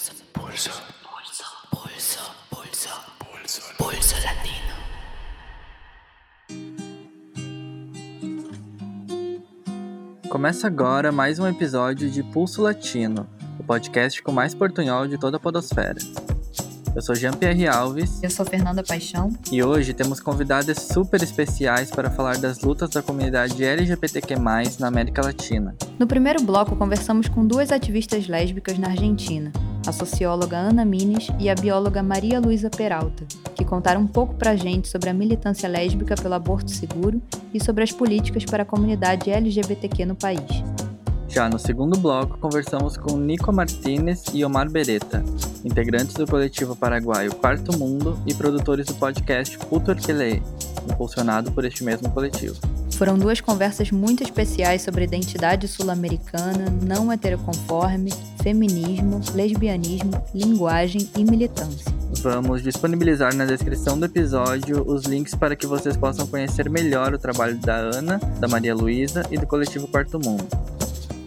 Pulso. Pulso. Pulso. Pulso. Pulso. Pulso. Pulso latino. Começa agora mais um episódio de Pulso Latino, o podcast com mais portunhol de toda a podosfera. Eu sou Jean-Pierre Alves Eu sou Fernanda Paixão. e hoje temos convidadas super especiais para falar das lutas da comunidade LGBTQ+, na América Latina. No primeiro bloco, conversamos com duas ativistas lésbicas na Argentina, a socióloga Ana Mines e a bióloga Maria Luísa Peralta, que contaram um pouco pra gente sobre a militância lésbica pelo aborto seguro e sobre as políticas para a comunidade LGBTQ no país. Já no segundo bloco, conversamos com Nico Martinez e Omar Beretta, integrantes do coletivo paraguaio Quarto Mundo e produtores do podcast Puto Arquelee, impulsionado por este mesmo coletivo. Foram duas conversas muito especiais sobre identidade sul-americana, não heteroconforme, feminismo, lesbianismo, linguagem e militância. Vamos disponibilizar na descrição do episódio os links para que vocês possam conhecer melhor o trabalho da Ana, da Maria Luísa e do coletivo Quarto Mundo.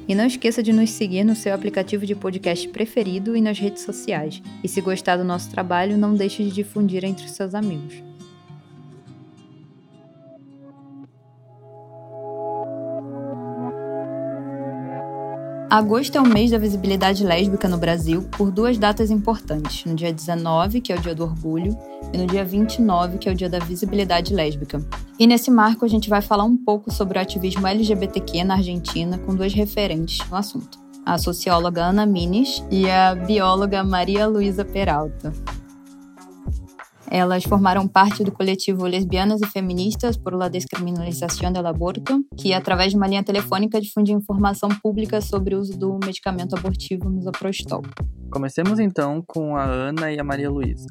E não esqueça de nos seguir no seu aplicativo de podcast preferido e nas redes sociais. E se gostar do nosso trabalho, não deixe de difundir entre seus amigos. Agosto é o mês da visibilidade lésbica no Brasil por duas datas importantes, no dia 19, que é o Dia do Orgulho, e no dia 29, que é o Dia da Visibilidade Lésbica. E nesse marco a gente vai falar um pouco sobre o ativismo LGBTQ na Argentina com duas referentes no assunto. A socióloga Ana Mines e a bióloga Maria Luísa Peralta. Elas formaram parte do coletivo Lesbianas e Feministas por la Descriminalização do Aborto, que, através de uma linha telefônica, difunde informação pública sobre o uso do medicamento abortivo misoprostol. Comecemos então com a Ana e a Maria Luísa.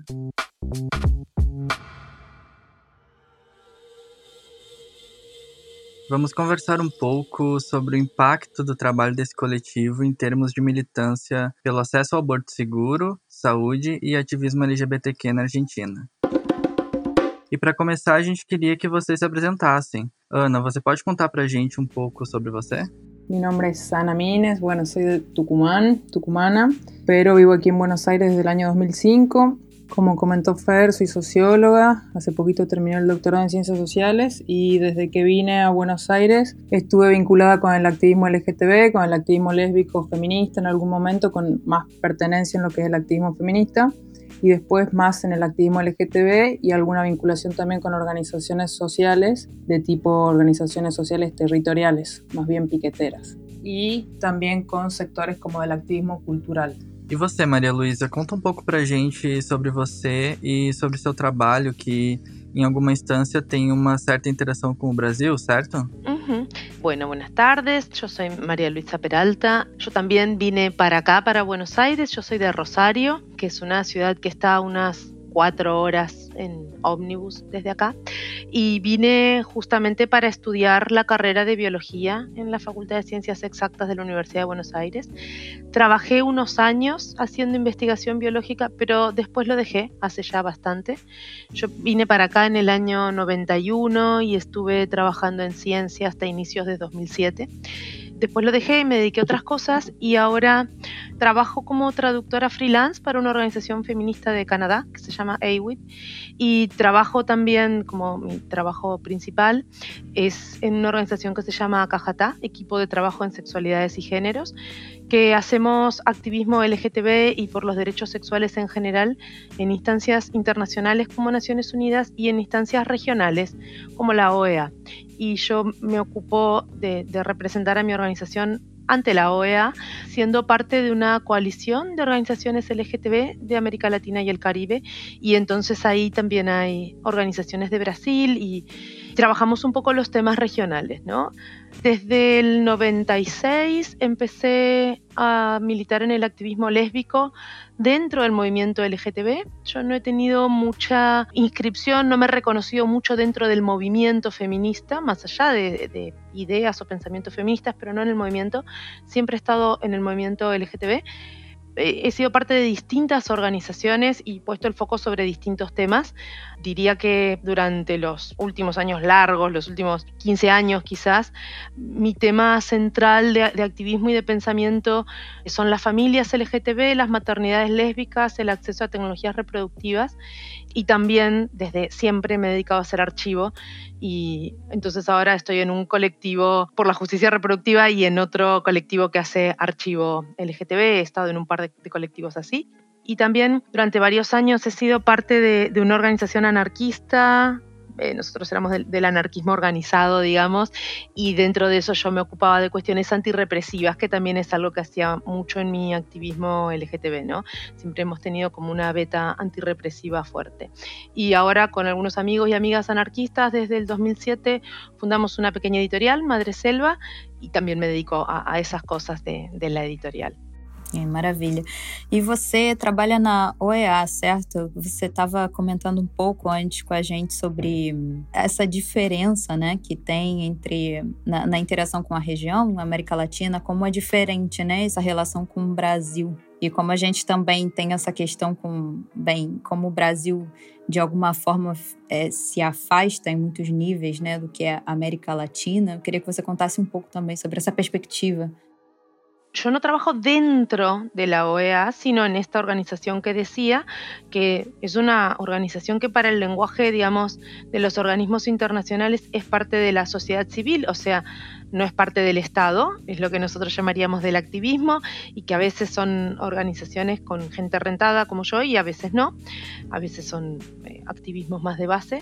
Vamos conversar um pouco sobre o impacto do trabalho desse coletivo em termos de militância pelo acesso ao aborto seguro, saúde e ativismo LGBTQ na Argentina. E para começar, a gente queria que vocês se apresentassem. Ana, você pode contar pra gente um pouco sobre você? Mi nombre es Ana Mines, bueno, soy de Tucumán, tucumana, pero vivo aquí en Buenos Aires desde el año 2005. Como comentó Fer, soy socióloga, hace poquito terminé el doctorado en ciencias sociales y desde que vine a Buenos Aires estuve vinculada con el activismo LGTB, con el activismo lésbico feminista en algún momento, con más pertenencia en lo que es el activismo feminista y después más en el activismo LGTB y alguna vinculación también con organizaciones sociales de tipo organizaciones sociales territoriales, más bien piqueteras. Y también con sectores como del activismo cultural. E você, Maria Luísa, conta um pouco pra gente sobre você e sobre seu trabalho, que em alguma instância tem uma certa interação com o Brasil, certo? Ujú. Bueno, buenas tardes. Yo soy María Luisa Peralta. Yo también vine para acá, para Buenos Aires. Yo soy de Rosario, que es una ciudad que está a unas cuatro horas en ómnibus desde acá. Y vine justamente para estudiar la carrera de biología en la Facultad de Ciencias Exactas de la Universidad de Buenos Aires. Trabajé unos años haciendo investigación biológica, pero después lo dejé hace ya bastante. Yo vine para acá en el año 91 y estuve trabajando en ciencia hasta inicios de 2007. Después lo dejé y me dediqué a otras cosas y ahora trabajo como traductora freelance para una organización feminista de Canadá que se llama AWIT y trabajo también como mi trabajo principal es en una organización que se llama Cajatá, equipo de trabajo en sexualidades y géneros, que hacemos activismo LGTB y por los derechos sexuales en general en instancias internacionales como Naciones Unidas y en instancias regionales como la OEA. Y yo me ocupo de, de representar a mi organización ante la OEA, siendo parte de una coalición de organizaciones LGTB de América Latina y el Caribe. Y entonces ahí también hay organizaciones de Brasil y trabajamos un poco los temas regionales, ¿no? Desde el 96 empecé a militar en el activismo lésbico dentro del movimiento LGTB. Yo no he tenido mucha inscripción, no me he reconocido mucho dentro del movimiento feminista, más allá de, de ideas o pensamientos feministas, pero no en el movimiento. Siempre he estado en el movimiento LGTB he sido parte de distintas organizaciones y puesto el foco sobre distintos temas. Diría que durante los últimos años largos, los últimos 15 años quizás, mi tema central de, activismo y de pensamiento son las familias LGTB, las maternidades lésbicas, el acceso a tecnologías reproductivas y también desde siempre me he dedicado a hacer archivo y entonces ahora estoy en un colectivo por la justicia reproductiva y en otro colectivo que hace archivo LGTB, he estado en un par de, colectivos así. Y también durante varios años he sido parte de, de una organización anarquista eh, nosotros éramos del, anarquismo organizado, digamos, y dentro de eso yo me ocupaba de cuestiones antirrepresivas, que también es algo que hacía mucho en mi activismo LGTB, ¿no? Siempre hemos tenido como una beta antirrepresiva fuerte. Y ahora con algunos amigos y amigas anarquistas, desde el 2007 fundamos una pequeña editorial, Madre Selva, y también me dedico a, esas cosas de la editorial. É, maravilha. E você trabalha na OEA, certo? Você estava comentando um pouco antes com a gente sobre essa diferença né, que tem entre na, na interação com a região, na América Latina, como é diferente né, essa relação com o Brasil. E como a gente também tem essa questão com, bem, como o Brasil de alguma forma é, se afasta em muitos níveis né, do que é a América Latina, eu queria que você contasse um pouco também sobre essa perspectiva yo no trabajo dentro de la OEA, sino en esta organización que decía, que es una organización que para el lenguaje, digamos, de los organismos internacionales es parte de la sociedad civil, o sea, no es parte del Estado, es lo que nosotros llamaríamos del activismo, y que a veces son organizaciones con gente rentada como yo y a veces no, a veces son eh, activismos más de base.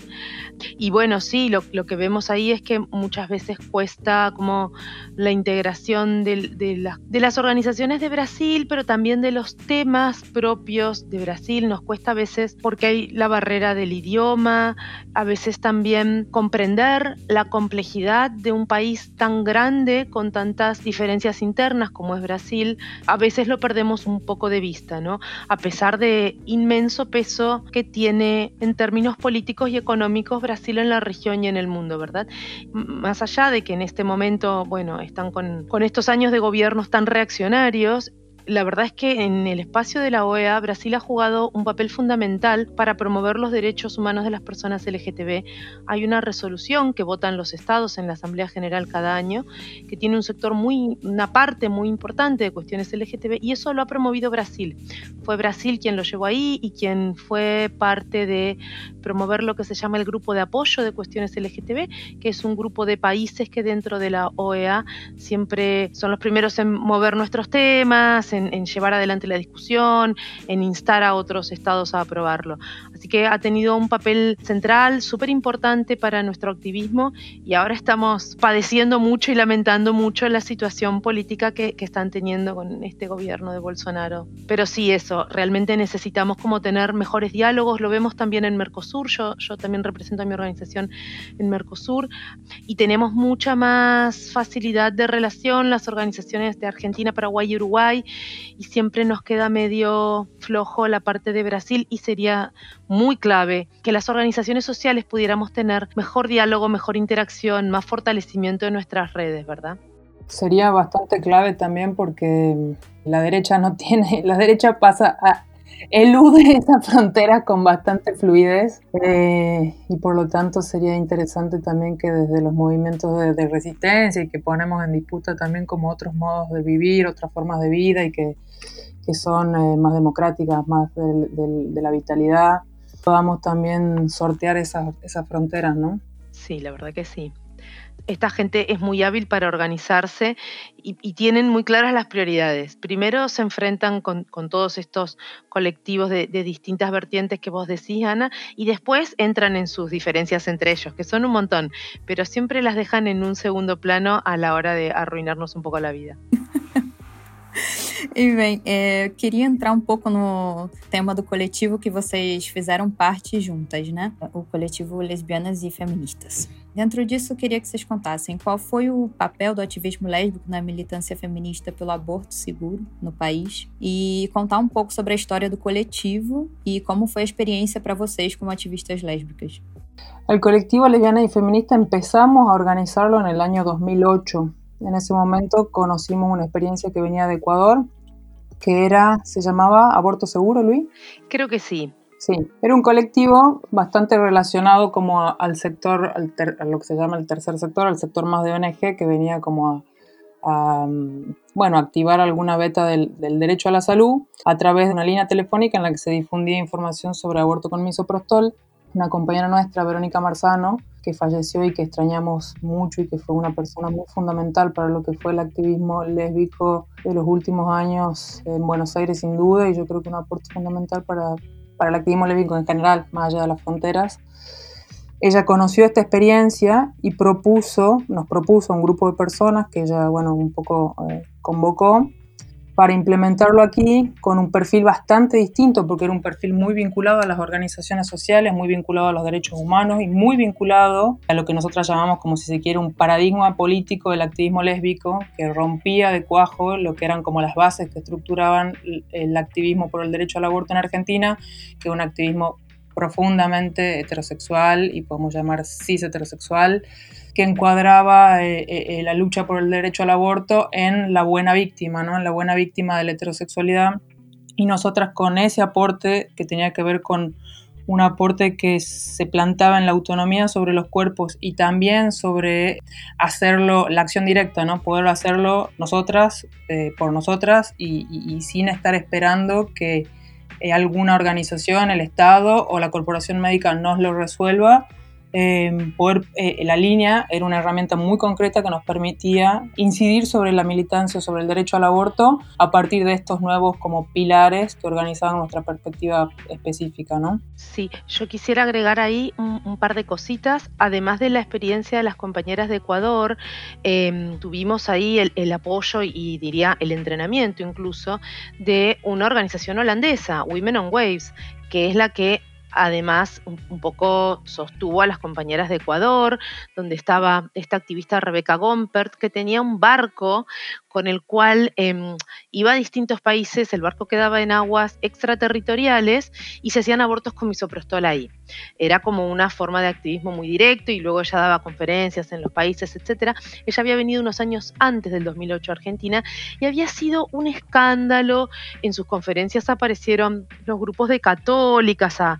Y bueno, sí, lo, que vemos ahí es que muchas veces cuesta como la integración de, de las organizaciones de Brasil, pero también de los temas propios de Brasil, nos cuesta a veces porque hay la barrera del idioma, a veces también comprender la complejidad de un país tan grande, con tantas diferencias internas como es Brasil, a veces lo perdemos un poco de vista, ¿no? A pesar de inmenso peso que tiene en términos políticos y económicos Brasil en la región y en el mundo, ¿verdad? Más allá de que en este momento, bueno, están con, con estos años de gobiernos tan reaccionarios, la verdad es que en el espacio de la OEA Brasil ha jugado un papel fundamental para promover los derechos humanos de las personas LGTB. Hay una resolución que votan los estados en la Asamblea General cada año que tiene un sector muy, una parte muy importante de cuestiones LGTB y eso lo ha promovido Brasil. Fue Brasil quien lo llevó ahí y quien fue parte de promover lo que se llama el grupo de apoyo de cuestiones LGTB, que es un grupo de países que dentro de la OEA siempre son los primeros en mover nuestros temas, en, llevar adelante la discusión, en instar a otros estados a aprobarlo. Así que ha tenido un papel central súper importante para nuestro activismo y ahora estamos padeciendo mucho y lamentando mucho la situación política que, están teniendo con este gobierno de Bolsonaro. Pero sí, eso, realmente necesitamos como tener mejores diálogos, lo vemos también en Mercosur, yo, yo también represento a mi organización en Mercosur. Y tenemos mucha más facilidad de relación las organizaciones de Argentina, Paraguay y Uruguay. Y siempre nos queda medio flojo la parte de Brasil y sería muy clave que las organizaciones sociales pudiéramos tener mejor diálogo, mejor interacción, más fortalecimiento de nuestras redes, ¿verdad? Sería bastante clave también porque la derecha no tiene, la derecha pasa a, elude esa frontera con bastante fluidez eh, y por lo tanto sería interesante también que desde los movimientos de, resistencia y que ponemos en disputa también como otros modos de vivir, otras formas de vida y que, que son eh, más democráticas, más de la vitalidad, podamos también sortear esas, esas fronteras, ¿no? Sí, la verdad que sí esta gente es muy hábil para organizarse y, tienen muy claras las prioridades. Primero se enfrentan con, todos estos colectivos de, distintas vertientes que vos decís, Ana, y después entran en sus diferencias entre ellos, que son un montón, pero siempre las dejan en un segundo plano a la hora de arruinarnos un poco la vida. E bem, é, queria entrar um pouco no tema do coletivo que vocês fizeram parte juntas, né? O coletivo Lesbianas e Feministas. Dentro disso, queria que vocês contassem qual foi o papel do ativismo lésbico na militância feminista pelo aborto seguro no país e contar um pouco sobre a história do coletivo e como foi a experiência para vocês como ativistas lésbicas. El colectivo Lesbiana y Feminista empezamos a organizarlo en el año 2008. En ese momento conocimos una experiencia que venía de Ecuador, que era, se llamaba Aborto Seguro, Luis. Creo que sí. Sí, era un colectivo bastante relacionado como al sector, a lo que se llama el tercer sector, al sector más de ONG, que venía como a, bueno, activar alguna beta del, derecho a la salud a través de una línea telefónica en la que se difundía información sobre aborto con misoprostol. Una compañera nuestra, Verónica Marzano, que falleció y que extrañamos mucho y que fue una persona muy fundamental para lo que fue el activismo lésbico de los últimos años en Buenos Aires sin duda y yo creo que un aporte fundamental para, para el activismo lésbico en general, más allá de las fronteras. Ella conoció esta experiencia y propuso, nos propuso a un grupo de personas que ella, bueno, un poco eh, convocó para implementarlo aquí con un perfil bastante distinto, porque era un perfil muy vinculado a las organizaciones sociales, muy vinculado a los derechos humanos y muy vinculado a lo que nosotros llamamos, como si se quiere, un paradigma político del activismo lésbico que rompía de cuajo lo que eran como las bases que estructuraban el activismo por el derecho al aborto en Argentina, que es un activismo profundamente heterosexual y podemos llamar cis heterosexual, que encuadraba eh, eh, eh, la lucha por el derecho al aborto en la buena víctima, ¿no? en la buena víctima de la heterosexualidad. Y nosotras con ese aporte que tenía que ver con un aporte que se plantaba en la autonomía sobre los cuerpos y también sobre hacerlo, la acción directa, ¿no? Poder hacerlo nosotras, por nosotras y, sin estar esperando que alguna organización, el Estado o la corporación médica nos lo resuelva, Eh, la línea era una herramienta muy concreta que nos permitía incidir sobre la militancia, sobre el derecho al aborto, a partir de estos nuevos como pilares que organizaban nuestra perspectiva específica, ¿no? Sí, yo quisiera agregar ahí un, par de cositas, además de la experiencia de las compañeras de Ecuador, em, tuvimos ahí el apoyo y diría el entrenamiento incluso de una organización holandesa, Women on Waves, que es la que Además, un, poco sostuvo a las compañeras de Ecuador, donde estaba esta activista Rebeca Gompert, que tenía un barco con el cual em, iba a distintos países, el barco quedaba en aguas extraterritoriales y se hacían abortos con misoprostol ahí. Era como una forma de activismo muy directo y luego ella daba conferencias en los países, etc. Ella había venido unos años antes del 2008 a Argentina y había sido un escándalo. En sus conferencias aparecieron los grupos de católicas a,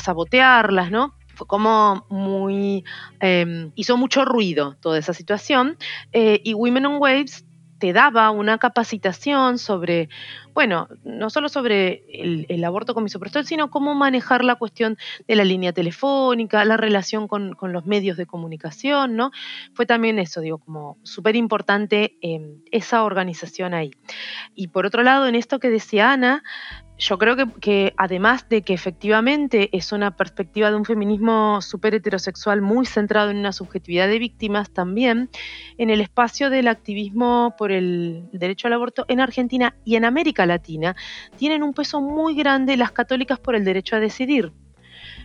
sabotearlas, ¿no? fue como muy, em, hizo mucho ruido toda esa situación. Eh, y Women on Waves te daba una capacitación sobre, bueno, no solo sobre el, aborto con misoprostol, sino cómo manejar la cuestión de la línea telefónica, la relación con, los medios de comunicación, ¿no? Fue también eso, digo, como súper importante em, esa organización ahí. Y por otro lado, en esto que decía Ana, yo creo que, además de que efectivamente es una perspectiva de un feminismo súper heterosexual muy centrado en una subjetividad de víctimas, también en el espacio del activismo por el derecho al aborto en Argentina y en América Latina tienen un peso muy grande las católicas por el derecho a decidir.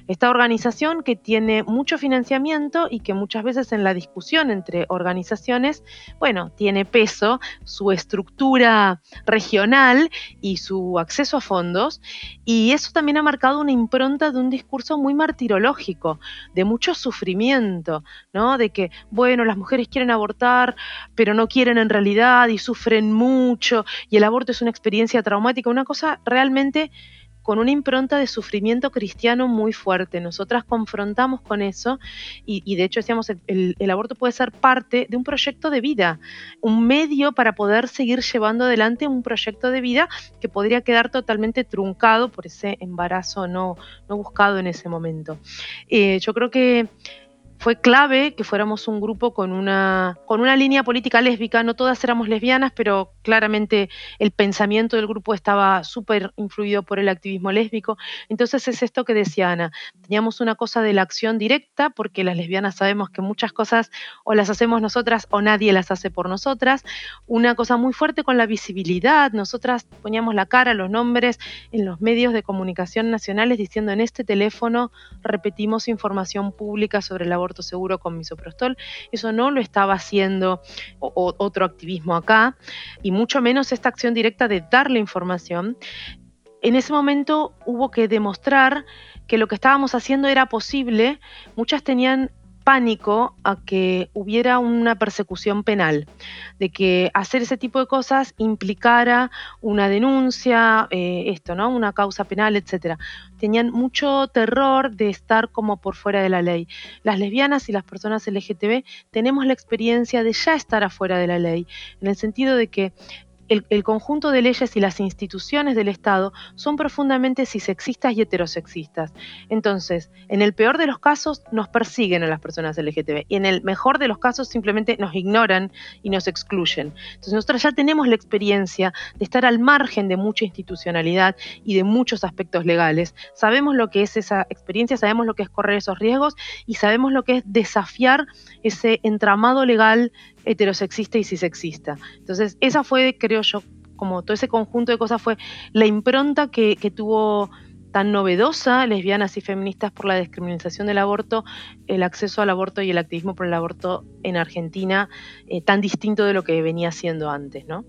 Esta organización que tiene mucho financiamiento y que muchas veces en la discusión entre organizaciones, bueno, tiene peso su estructura regional y su acceso a fondos, y eso también ha marcado una impronta de un discurso muy martirológico, de mucho sufrimiento, ¿no? De que, bueno, las mujeres quieren abortar, pero no quieren en realidad y sufren mucho, y el aborto es una experiencia traumática, una cosa realmente con una impronta de sufrimiento cristiano muy fuerte. Nosotras confrontamos con eso y, de hecho decíamos, el, el, aborto puede ser parte de un proyecto de vida, un medio para poder seguir llevando adelante un proyecto de vida que podría quedar totalmente truncado por ese embarazo no, no buscado en ese momento. Eh, yo creo que fue clave que fuéramos un grupo con una, con una línea política lésbica. No todas éramos lesbianas, pero claramente el pensamiento del grupo estaba súper influido por el activismo lésbico. Entonces es esto que decía Ana. Teníamos una cosa de la acción directa, porque las lesbianas sabemos que muchas cosas o las hacemos nosotras o nadie las hace por nosotras. Una cosa muy fuerte con la visibilidad. Nosotras poníamos la cara, los nombres en los medios de comunicación nacionales diciendo en este teléfono repetimos información pública sobre el aborto seguro con misoprostol. Eso no lo estaba haciendo otro activismo acá, y mucho menos esta acción directa de darle información. En ese momento hubo que demostrar que lo que estábamos haciendo era posible. Muchas tenían pánico a que hubiera una persecución penal, de que hacer ese tipo de cosas implicara una denuncia, eh, esto, ¿no? Una causa penal, etc. Tenían mucho terror de estar como por fuera de la ley. Las lesbianas y las personas LGTB tenemos la experiencia de ya estar afuera de la ley, en el sentido de que el, conjunto de leyes y las instituciones del Estado son profundamente cisexistas y heterosexistas. Entonces, en el peor de los casos nos persiguen a las personas LGTB y en el mejor de los casos simplemente nos ignoran y nos excluyen. Entonces, nosotros ya tenemos la experiencia de estar al margen de mucha institucionalidad y de muchos aspectos legales. Sabemos lo que es esa experiencia, sabemos lo que es correr esos riesgos y sabemos lo que es desafiar ese entramado legal heterosexista y cisexista. Entonces, esa fue, creo yo, como todo ese conjunto de cosas fue la impronta que, tuvo tan novedosa, lesbianas y feministas por la descriminalización del aborto, el acceso al aborto y el activismo por el aborto en Argentina, eh, tan distinto de lo que venía siendo antes, ¿no?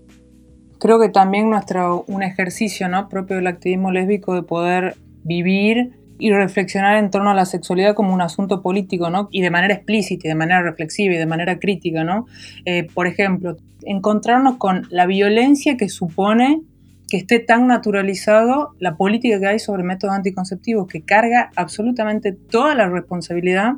Creo que también nuestro, un ejercicio ¿no? propio del activismo lésbico de poder vivir y reflexionar en torno a la sexualidad como un asunto político, ¿no? Y de manera explícita, y de manera reflexiva y de manera crítica, ¿no? Eh, por ejemplo, encontrarnos con la violencia que supone que esté tan naturalizado la política que hay sobre métodos anticonceptivos, que carga absolutamente toda la responsabilidad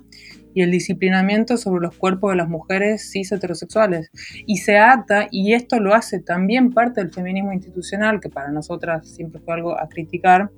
y el disciplinamiento sobre los cuerpos de las mujeres cis heterosexuales. Y se ata, y esto lo hace también parte del feminismo institucional, que para nosotras siempre fue algo a criticar,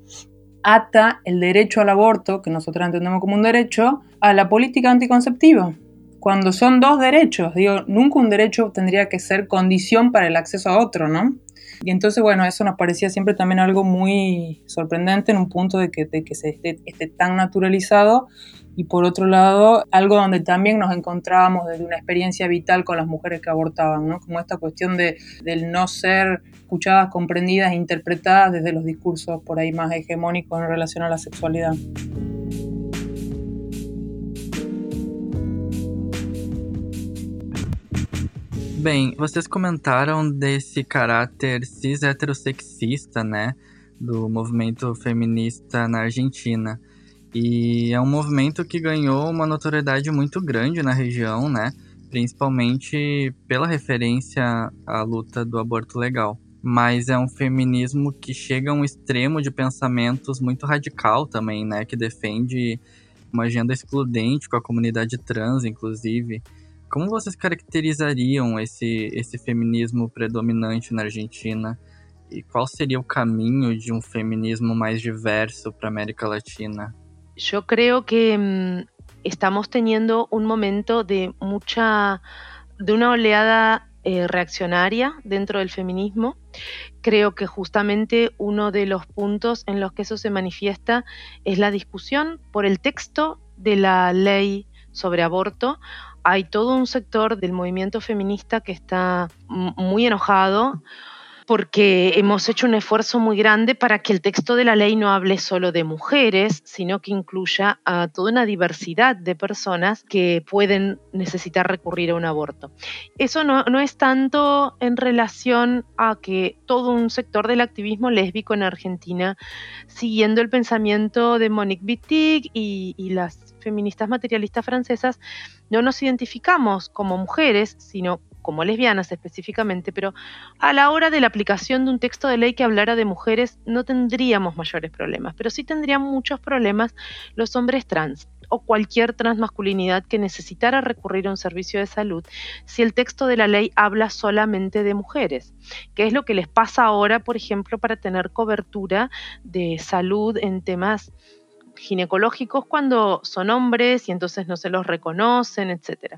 ata el derecho al aborto, que nosotros entendemos como un derecho, a la política anticonceptiva. Cuando son dos derechos, digo, nunca un derecho tendría que ser condición para el acceso a otro, ¿no? Y entonces, bueno, eso nos parecía siempre también algo muy sorprendente en un punto de que, que se esté, tan naturalizado y por otro lado, algo donde también nos encontrábamos desde una experiencia vital con las mujeres que abortaban, ¿no? Como esta cuestión de, del no ser escuchadas, comprendidas e interpretadas desde los discursos por ahí más hegemónicos en relación a la sexualidad. Bem, vocês comentaram desse caráter cis heterossexista, né, do movimento feminista na Argentina. E é um movimento que ganhou uma notoriedade muito grande na região, né, principalmente pela referência à luta do aborto legal. Mas é um feminismo que chega a um extremo de pensamentos muito radical também, né, que defende uma agenda excludente com a comunidade trans, inclusive. Como vocês caracterizariam esse, ese feminismo predominante na Argentina? ¿Y cuál sería el camino de un feminismo más diverso para América Latina? Yo creo que mm, estamos teniendo un momento de mucha, de una oleada eh, reaccionaria dentro del feminismo. Creo que justamente uno de los puntos en los que eso se manifiesta es la discusión por el texto de la ley sobre aborto, hay todo un sector del movimiento feminista que está muy enojado porque hemos hecho un esfuerzo muy grande para que el texto de la ley no hable solo de mujeres, sino que incluya a toda una diversidad de personas que pueden necesitar recurrir a un aborto. Eso no, es tanto en relación a que todo un sector del activismo lésbico en Argentina, siguiendo el pensamiento de Monique Wittig y, y las feministas materialistas francesas, no nos identificamos como mujeres, sino como lesbianas específicamente, pero a la hora de la aplicación de un texto de ley que hablara de mujeres no tendríamos mayores problemas, pero sí tendrían muchos problemas los hombres trans o cualquier transmasculinidad que necesitara recurrir a un servicio de salud si el texto de la ley habla solamente de mujeres, que es lo que les pasa ahora, por ejemplo, para tener cobertura de salud en temas ginecológicos cuando son hombres y entonces no se los reconocen, etc.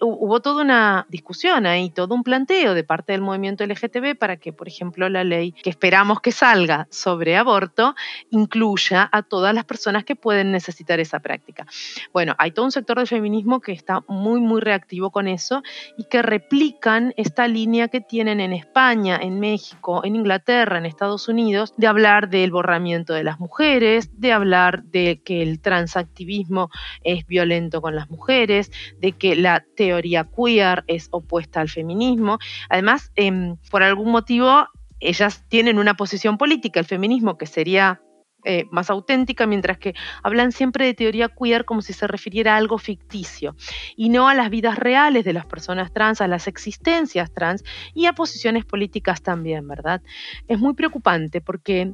Hubo toda una discusión ahí, todo un planteo de parte del movimiento LGTB para que, por ejemplo, la ley que esperamos que salga sobre aborto incluya a todas las personas que pueden necesitar esa práctica. Bueno, hay todo un sector del feminismo que está muy, muy reactivo con eso y que replican esta línea que tienen en España, en México, en Inglaterra, en Estados Unidos, de hablar del borramiento de las mujeres, de hablar de que el transactivismo es violento con las mujeres, de que la teoría queer es opuesta al feminismo. Además, em, por algún motivo, ellas tienen una posición política, el feminismo, que sería eh, más auténtica, mientras que hablan siempre de teoría queer como si se refiriera a algo ficticio y no a las vidas reales de las personas trans, a las existencias trans y a posiciones políticas también, ¿verdad? Es muy preocupante porque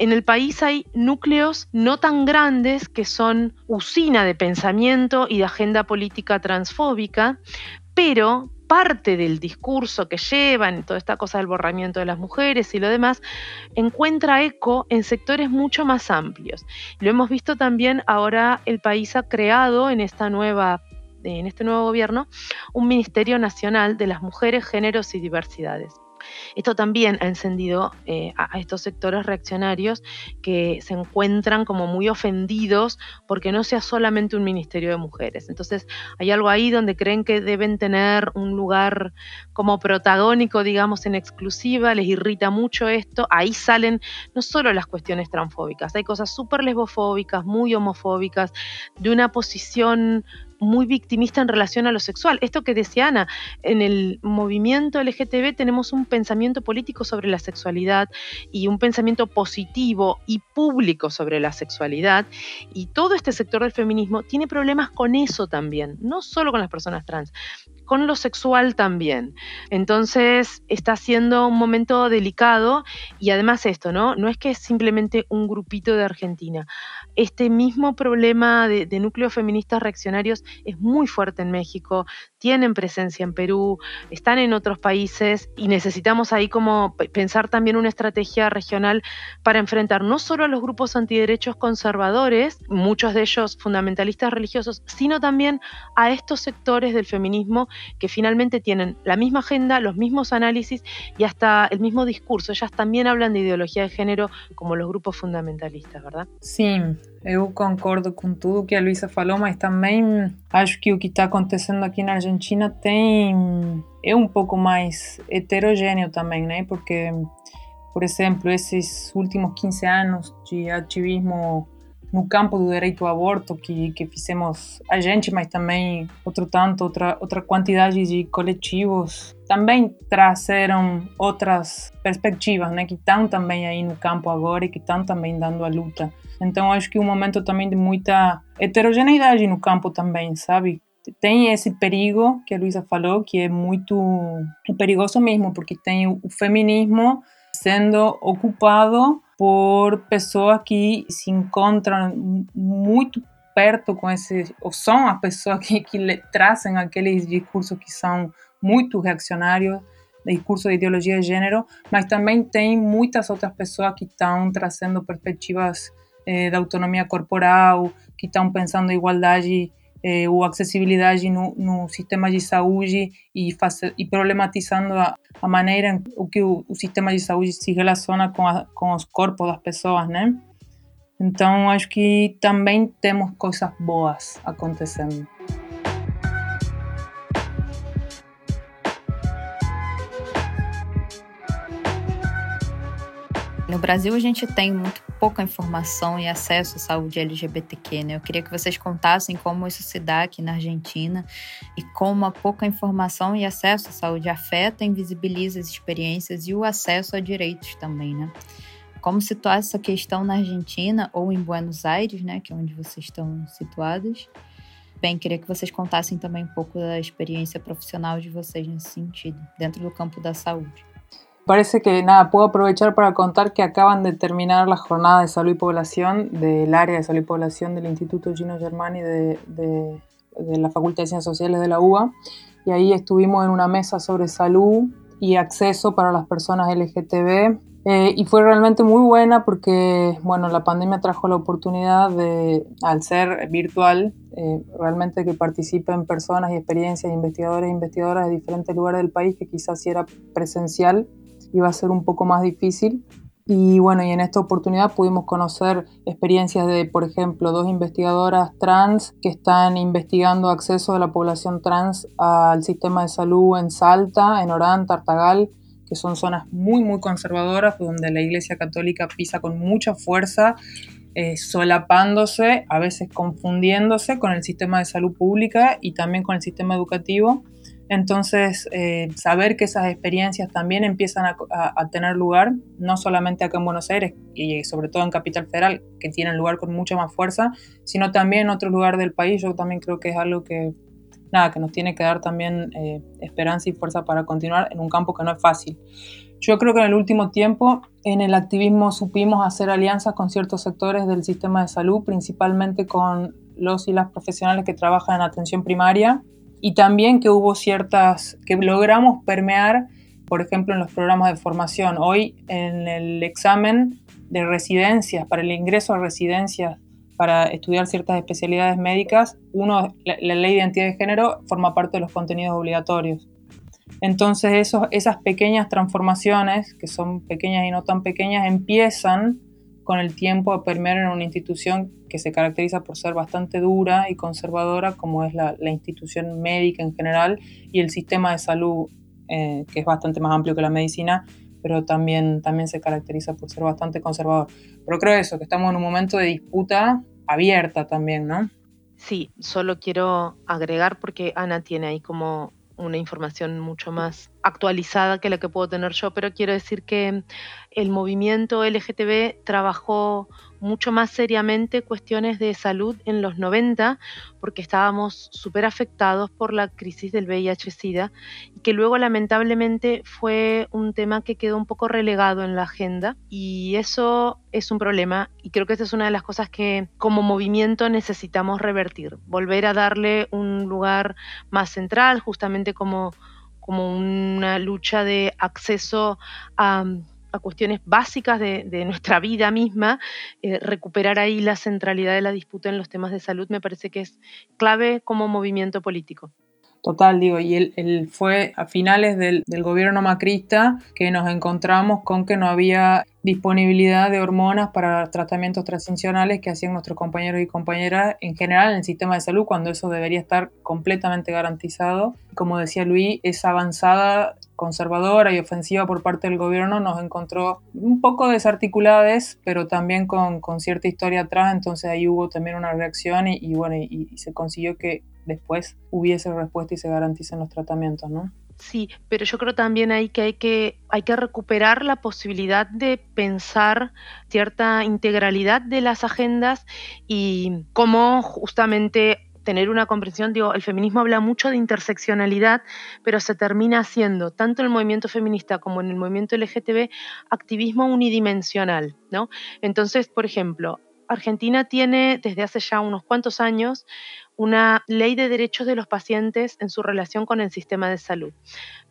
en el país hay núcleos no tan grandes que son usina de pensamiento y de agenda política transfóbica, pero parte del discurso que llevan, toda esta cosa del borramiento de las mujeres y lo demás, encuentra eco en sectores mucho más amplios. Lo hemos visto también ahora el país ha creado en esta nueva en este nuevo gobierno un Ministerio Nacional de las Mujeres, Géneros y Diversidades. Esto también ha encendido eh, a, estos sectores reaccionarios que se encuentran como muy ofendidos porque no sea solamente un ministerio de mujeres. Entonces hay algo ahí donde creen que deben tener un lugar como protagónico, digamos, en exclusiva, les irrita mucho esto. Ahí salen no solo las cuestiones transfóbicas, hay cosas súper lesbofóbicas, muy homofóbicas, de una posición muy victimista en relación a lo sexual. Esto que decía Ana, en el movimiento LGTB tenemos un pensamiento político sobre la sexualidad y un pensamiento positivo y público sobre la sexualidad y todo este sector del feminismo tiene problemas con eso también, no solo con las personas trans, con lo sexual también. Entonces está siendo un momento delicado y además esto, ¿no? No es que es simplemente un grupito de Argentina. Este mismo problema de, de núcleos feministas reaccionarios es muy fuerte en México, tienen presencia en Perú, están en otros países y necesitamos ahí como pensar también una estrategia regional para enfrentar no solo a los grupos antiderechos conservadores, muchos de ellos fundamentalistas religiosos, sino también a estos sectores del feminismo que finalmente tienen la misma agenda, los mismos análisis y hasta el mismo discurso. Ellas también hablan de ideología de género como los grupos fundamentalistas, ¿verdad? Sí, eu concordo com tudo que a Luísa falou, mas também acho que o que está acontecendo aqui na Argentina tem é um pouco mais heterogêneo também, né? Porque, por exemplo, esses últimos 15 anos de ativismo no campo do direito ao aborto que, que fizemos a gente, mas também outro tanto, outra, outra quantidade de coletivos também trazeram outras perspectivas, né, que estão também aí no campo agora e que estão também dando a luta. Então acho que é um momento também de muita heterogeneidade no campo também, sabe? Tem esse perigo que a Luísa falou, que é muito perigoso mesmo, porque tem o feminismo sendo ocupado por pessoas que se encontram muito perto com esse, ou são as pessoas que, que trazem aqueles discursos que são muito reaccionários, discurso de ideologia de gênero, mas também tem muitas outras pessoas que estão trazendo perspectivas eh, da autonomia corporal, que estão pensando em igualdade eh, ou acessibilidade no, no, sistema de saúde e, e problematizando a, a, maneira em que o, o, sistema de saúde se relaciona com, a, com os corpos das pessoas, né? Então, acho que também temos coisas boas acontecendo. No Brasil, a gente tem muito pouca informação e acesso à saúde LGBTQ, né? Eu queria que vocês contassem como isso se dá aqui na Argentina e como a pouca informação e acesso à saúde afeta invisibiliza as experiências e o acesso a direitos também, né? Como situar essa questão na Argentina ou em Buenos Aires, né, que é onde vocês estão situados? Bem, queria que vocês contassem também um pouco da experiência profissional de vocês nesse sentido, dentro do campo da saúde. Parece que nada, puedo aprovechar para contar que acaban de terminar la jornada de salud y población del área de salud y población del Instituto Gino Germani de, de, la Facultad de Ciencias Sociales de la UBA. Y ahí estuvimos en una mesa sobre salud y acceso para las personas LGTB eh, y fue realmente muy buena porque, bueno, la pandemia trajo la oportunidad de, al ser virtual, eh, realmente que participen personas y experiencias, investigadores e investigadoras de diferentes lugares del país que quizás si era presencial iba a ser un poco más difícil. Y bueno, y en esta oportunidad pudimos conocer experiencias de, por ejemplo, dos investigadoras trans que están investigando acceso de la población trans al sistema de salud en Salta, en Orán, Tartagal, que son zonas muy, muy conservadoras, donde la Iglesia Católica pisa con mucha fuerza, eh, solapándose, a veces confundiéndose con el sistema de salud pública y también con el sistema educativo Entonces, eh, saber que esas experiencias también empiezan a, tener lugar, no solamente acá en Buenos Aires y sobre todo en Capital Federal, que tienen lugar con mucha más fuerza, sino también en otros lugares del país, yo también creo que es algo que, nada, que nos tiene que dar también eh, esperanza y fuerza para continuar en un campo que no es fácil. Yo creo que en el último tiempo en el activismo supimos hacer alianzas con ciertos sectores del sistema de salud, principalmente con los y las profesionales que trabajan en atención primaria y también que hubo ciertas, que logramos permear, por ejemplo, en los programas de formación. Hoy en el examen de residencias, para el ingreso a residencias, para estudiar ciertas especialidades médicas, uno, la, ley de identidad de género forma parte de los contenidos obligatorios. Entonces esos, esas pequeñas transformaciones, que son pequeñas y no tan pequeñas, empiezan con el tiempo a permear en una institución que se caracteriza por ser bastante dura y conservadora, como es la, institución médica en general y el sistema de salud, eh, que es bastante más amplio que la medicina, pero también, también se caracteriza por ser bastante conservador. Pero creo eso, que estamos en un momento de disputa abierta también, ¿no? Sí, solo quiero agregar porque Ana tiene ahí como una información mucho más actualizada que la que puedo tener yo, pero quiero decir que el movimiento LGTB trabajó mucho más seriamente cuestiones de salud en los 90, porque estábamos súper afectados por la crisis del VIH-Sida, y que luego lamentablemente fue un tema que quedó un poco relegado en la agenda, y eso es un problema, y creo que esa es una de las cosas que como movimiento necesitamos revertir, volver a darle un lugar más central, justamente como como una lucha de acceso a, cuestiones básicas de, nuestra vida misma, eh, recuperar ahí la centralidad de la disputa en los temas de salud me parece que es clave como movimiento político. Total, digo, y él, fue a finales del, del, gobierno macrista que nos encontramos con que no había disponibilidad de hormonas para tratamientos transicionales que hacían nuestros compañeros y compañeras en general en el sistema de salud, cuando eso debería estar completamente garantizado. Como decía Luis, esa avanzada conservadora y ofensiva por parte del gobierno nos encontró un poco desarticuladas, pero también con, con, cierta historia atrás, entonces ahí hubo también una reacción y, bueno, y, se consiguió que después hubiese respuesta y se garanticen los tratamientos, ¿no? Sí, pero yo creo también ahí que hay que, hay que recuperar la posibilidad de pensar cierta integralidad de las agendas y cómo justamente tener una comprensión, digo, el feminismo habla mucho de interseccionalidad, pero se termina haciendo, tanto en el movimiento feminista como en el movimiento LGTB, activismo unidimensional, ¿no? Entonces, por ejemplo, Argentina tiene desde hace ya unos cuantos años una ley de derechos de los pacientes en su relación con el sistema de salud.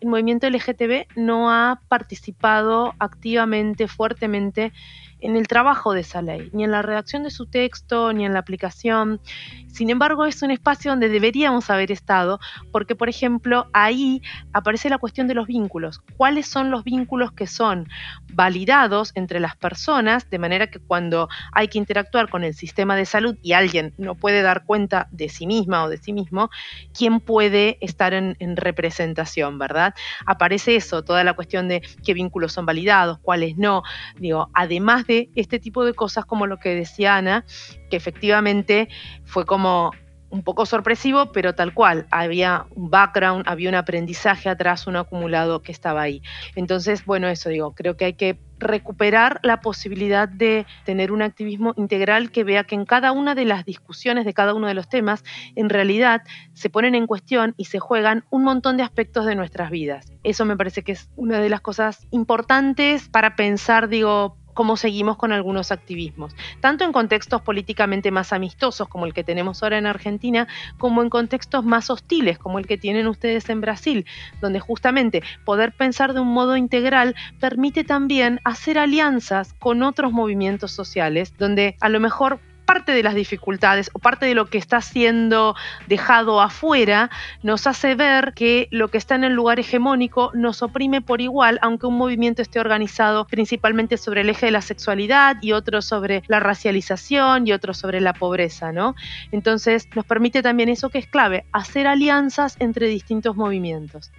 El movimiento LGTB no ha participado activamente, fuertemente en el trabajo de esa ley, ni en la redacción de su texto, ni en la aplicación. Sin embargo, es un espacio donde deberíamos haber estado, porque, por ejemplo, ahí aparece la cuestión de los vínculos. ¿Cuáles son los vínculos que son validados entre las personas, de manera que cuando hay que interactuar con el sistema de salud y alguien no puede dar cuenta de sí misma o de sí mismo, quién puede estar en, en representación, ¿verdad? Aparece eso, toda la cuestión de qué vínculos son validados, cuáles no. Digo, además este tipo de cosas como lo que decía Ana, que efectivamente fue como un poco sorpresivo, pero tal cual, había un background, había un aprendizaje atrás, un acumulado que estaba ahí. Entonces, bueno, eso digo, creo que hay que recuperar la posibilidad de tener un activismo integral que vea que en cada una de las discusiones de cada uno de los temas, en realidad se ponen en cuestión y se juegan un montón de aspectos de nuestras vidas. Eso me parece que es una de las cosas importantes para pensar, digo, cómo seguimos con algunos activismos, tanto en contextos políticamente más amistosos como el que tenemos ahora en Argentina, como en contextos más hostiles como el que tienen ustedes en Brasil, donde justamente poder pensar de un modo integral permite también hacer alianzas con otros movimientos sociales, donde a lo mejor parte de las dificultades o parte de lo que está siendo dejado afuera nos hace ver que lo que está en el lugar hegemónico nos oprime por igual, aunque un movimiento esté organizado principalmente sobre el eje de la sexualidad y otro sobre la racialización y otro sobre la pobreza, ¿no? Entonces nos permite también eso que es clave, hacer alianzas entre distintos movimientos.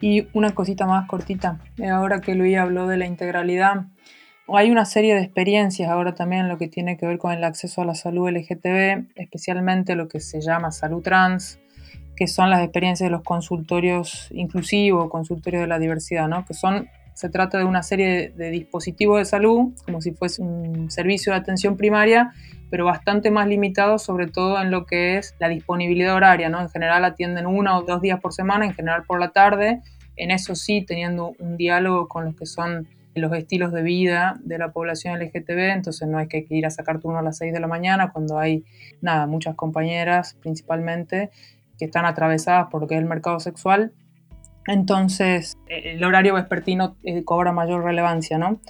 Y una cosita más cortita, ahora que Luis habló de la integralidad, hay una serie de experiencias ahora también en lo que tiene que ver con el acceso a la salud LGTB, especialmente lo que se llama salud trans que son las experiencias de los consultorios inclusivos, consultorios de la diversidad, ¿no? que son se trata de una serie de, dispositivos de salud, como si fuese un servicio de atención primaria, pero bastante más limitado, sobre todo en lo que es la disponibilidad horaria. ¿no? En general atienden uno o dos días por semana, en general por la tarde. En eso sí, teniendo un diálogo con los que son los estilos de vida de la población LGTB, entonces no hay que ir a sacar turno a las 6 de la mañana cuando hay, nada, muchas compañeras principalmente que están atravesadas por lo que es el mercado sexual entonces, el horario vespertino eh, cobra mayor relevancia, ¿no?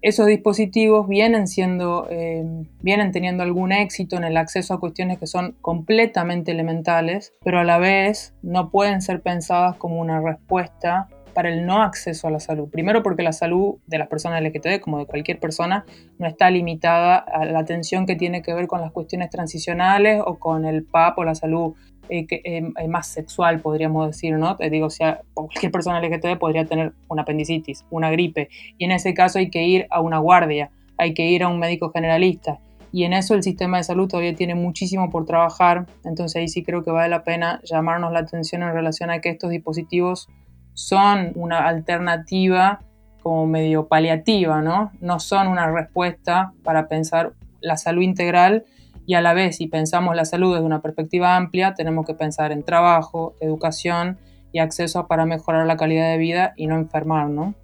Esos dispositivos vienen siendo, eh, vienen teniendo algún éxito en el acceso a cuestiones que son completamente elementales, pero a la vez no pueden ser pensadas como una respuesta para el no acceso a la salud. Primero porque la salud de las personas LGTB, como de cualquier persona, no está limitada a la atención que tiene que ver con las cuestiones transicionales o con el PAP o la salud eh, eh, eh, más sexual, podríamos decir, ¿no? Te digo, sea, cualquier persona LGTB podría tener una apendicitis, una gripe, y en ese caso hay que ir a una guardia, hay que ir a un médico generalista. Y en eso el sistema de salud todavía tiene muchísimo por trabajar, entonces ahí sí creo que vale la pena llamarnos la atención en relación a que estos dispositivos son una alternativa como medio paliativa, ¿no? No son una respuesta para pensar la salud integral y a la vez, si pensamos la salud desde una perspectiva amplia, tenemos que pensar en trabajo, educación y acceso para mejorar la calidad de vida y no enfermar, ¿no?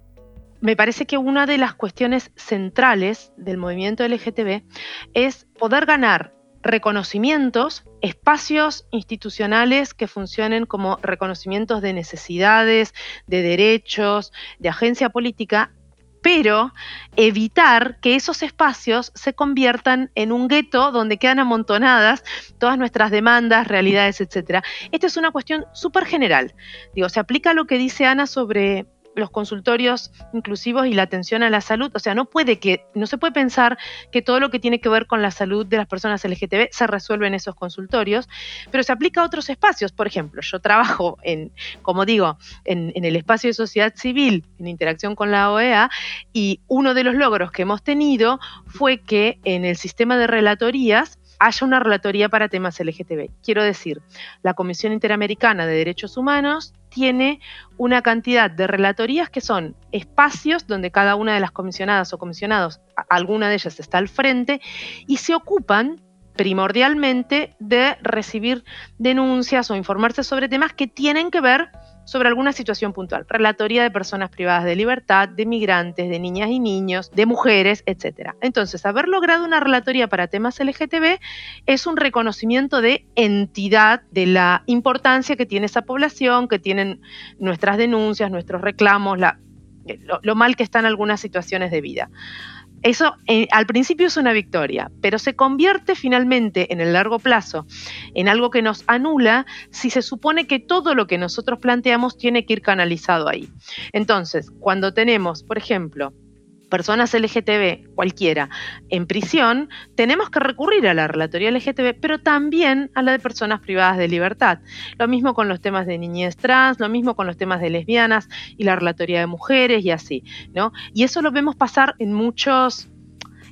Me parece que una de las cuestiones centrales del movimiento LGTB es poder ganar reconocimientos, espacios institucionales que funcionen como reconocimientos de necesidades, de derechos, de agencia política pero evitar que esos espacios se conviertan en un gueto donde quedan amontonadas todas nuestras demandas, realidades, etc. Esta es una cuestión súper general. Digo, se aplica lo que dice Ana sobre los consultorios inclusivos y la atención a la salud. O sea, no puede que, no se puede pensar que todo lo que tiene que ver con la salud de las personas LGTB se resuelve en esos consultorios, pero se aplica a otros espacios. Por ejemplo, yo trabajo en, como digo, en, en el espacio de sociedad civil, en interacción con la OEA, y uno de los logros que hemos tenido fue que en el sistema de relatorías haya una relatoría para temas LGTB. Quiero decir, la Comisión Interamericana de Derechos Humanos tiene una cantidad de relatorías que son espacios donde cada una de las comisionadas o comisionados, alguna de ellas está al frente, y se ocupan primordialmente de recibir denuncias o informarse sobre temas que tienen que ver sobre alguna situación puntual. Relatoría de personas privadas de libertad, de migrantes, de niñas y niños, de mujeres, etc. Entonces, haber logrado una relatoría para temas LGTB es un reconocimiento de entidad de la importancia que tiene esa población, que tienen nuestras denuncias, nuestros reclamos, lo, lo mal que están algunas situaciones de vida. Eso eh, al principio es una victoria, pero se convierte finalmente en el largo plazo en algo que nos anula si se supone que todo lo que nosotros planteamos tiene que ir canalizado ahí. Entonces, cuando tenemos, por ejemplo, personas LGTB, cualquiera, en prisión, tenemos que recurrir a la relatoría LGTB, pero también a la de personas privadas de libertad. Lo mismo con los temas de niñez trans, lo mismo con los temas de lesbianas y la relatoría de mujeres y así, ¿no? Y eso lo vemos pasar en muchos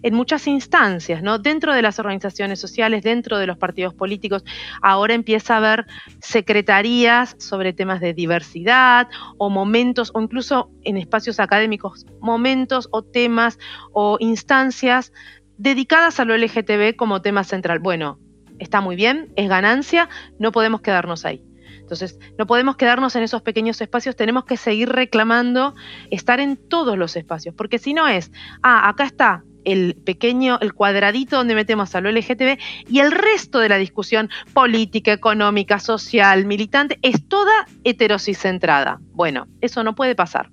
en muchas instancias, ¿no? Dentro de las organizaciones sociales, dentro de los partidos políticos, ahora empieza a haber secretarías sobre temas de diversidad o momentos, o incluso en espacios académicos, momentos o temas o instancias dedicadas a lo LGTB como tema central. Bueno, está muy bien, es ganancia, no podemos quedarnos ahí. Entonces, no podemos quedarnos en esos pequeños espacios, tenemos que seguir reclamando estar en todos los espacios, porque si no es, ah, acá está, el pequeño, el cuadradito donde metemos a lo LGTB y el resto de la discusión política, económica, social, militante, es toda heterosicentrada. Bueno, eso no puede pasar.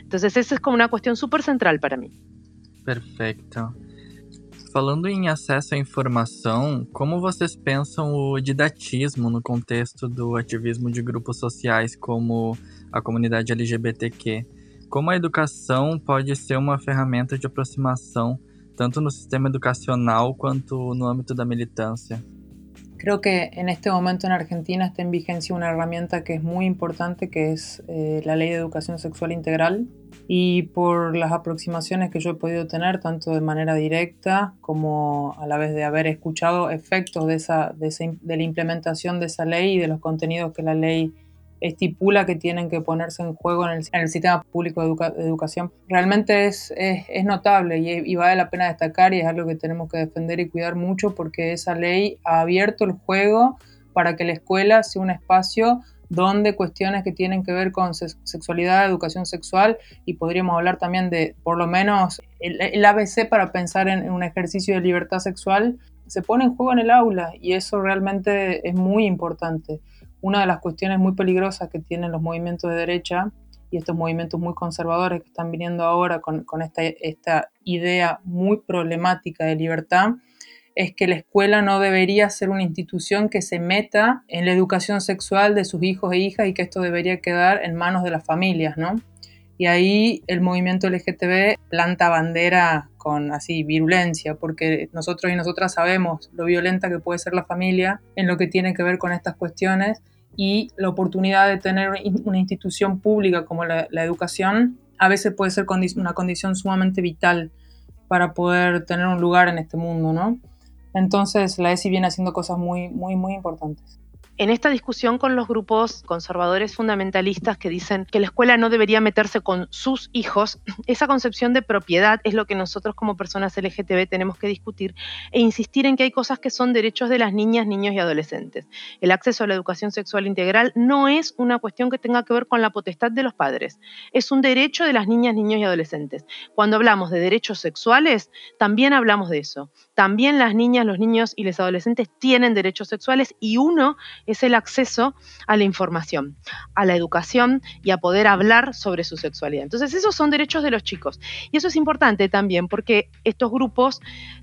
Entonces, esa es como una cuestión súper central para mí. Perfecto. Falando em acesso à informação, como vocês pensam o didatismo no contexto do ativismo de grupos sociais como a comunidade LGBTQ? Como a educação pode ser uma ferramenta de aproximação tanto no sistema educacional quanto no âmbito da militância. Creo que en este momento en Argentina está en vigencia una herramienta que es muy importante, que es eh, la Ley de Educación Sexual Integral. Y por las aproximaciones que yo he podido tener, tanto de manera directa como a la vez de haber escuchado efectos de, esa, de, la implementación de esa ley y de los contenidos que la ley estipula que tienen que ponerse en juego en el, sistema público de, educación, realmente es, es, notable y, y, vale la pena destacar y es algo que tenemos que defender y cuidar mucho porque esa ley ha abierto el juego para que la escuela sea un espacio donde cuestiones que tienen que ver con sexualidad, educación sexual y podríamos hablar también de por lo menos el, ABC para pensar en un ejercicio de libertad sexual se pone en juego en el aula y eso realmente es muy importante una de las cuestiones muy peligrosas que tienen los movimientos de derecha y estos movimientos muy conservadores que están viniendo ahora con, esta, esta idea muy problemática de libertad, es que la escuela no debería ser una institución que se meta en la educación sexual de sus hijos e hijas y que esto debería quedar en manos de las familias, ¿no? Y ahí el movimiento LGTB planta bandera con así virulencia, porque nosotros y nosotras sabemos lo violenta que puede ser la familia en lo que tiene que ver con estas cuestiones y la oportunidad de tener una institución pública como la, educación a veces puede ser una condición sumamente vital para poder tener un lugar en este mundo, ¿no? Entonces la ESI viene haciendo cosas muy, muy, muy importantes en esta discusión con los grupos conservadores fundamentalistas que dicen que la escuela no debería meterse con sus hijos, esa concepción de propiedad es lo que nosotros como personas LGTB tenemos que discutir e insistir en que hay cosas que son derechos de las niñas, niños y adolescentes. El acceso a la educación sexual integral no es una cuestión que tenga que ver con la potestad de los padres, es un derecho de las niñas, niños y adolescentes. Cuando hablamos de derechos sexuales, también hablamos de eso. También las niñas, los niños y los adolescentes tienen derechos sexuales y uno es el acceso a la información, a la educación y a poder hablar sobre su sexualidad. Entonces, esos son derechos de los chicos. Y eso es importante también porque estos grupos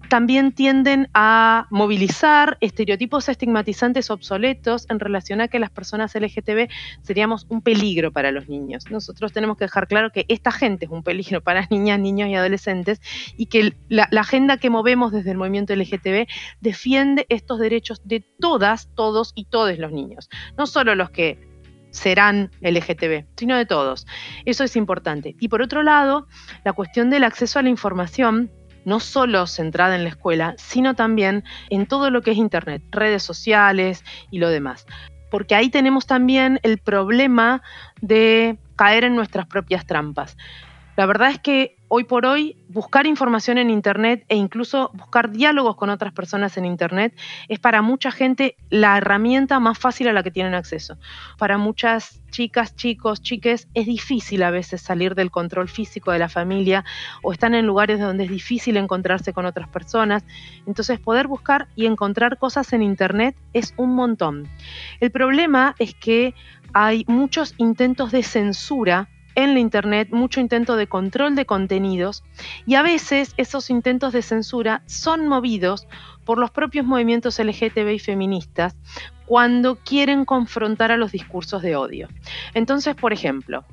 también tienden a movilizar estereotipos estigmatizantes obsoletos en relación a que las personas LGTB seríamos un peligro para los niños. Nosotros tenemos que dejar claro que esta gente es un peligro para niñas, niños y adolescentes y que la, la agenda que movemos desde el movimiento LGTB defiende estos derechos de todas, todos y todos los niños, no solo los que serán LGTB, sino de todos. Eso es importante. Y por otro lado, la cuestión del acceso a la información no solo centrada en la escuela, sino también en todo lo que es Internet, redes sociales y lo demás. Porque ahí tenemos también el problema de caer en nuestras propias trampas. La verdad es que hoy por hoy buscar información en Internet e incluso buscar diálogos con otras personas en Internet es para mucha gente la herramienta más fácil a la que tienen acceso. Para muchas chicas, chicos, chiques es difícil a veces salir del control físico de la familia o están en lugares donde es difícil encontrarse con otras personas. Entonces poder buscar y encontrar cosas en Internet es un montón. El problema es que hay muchos intentos de censura en la Internet mucho intento de control de contenidos y a veces esos intentos de censura son movidos por los propios movimientos LGTB y feministas cuando quieren confrontar a los discursos de odio. Entonces, por ejemplo,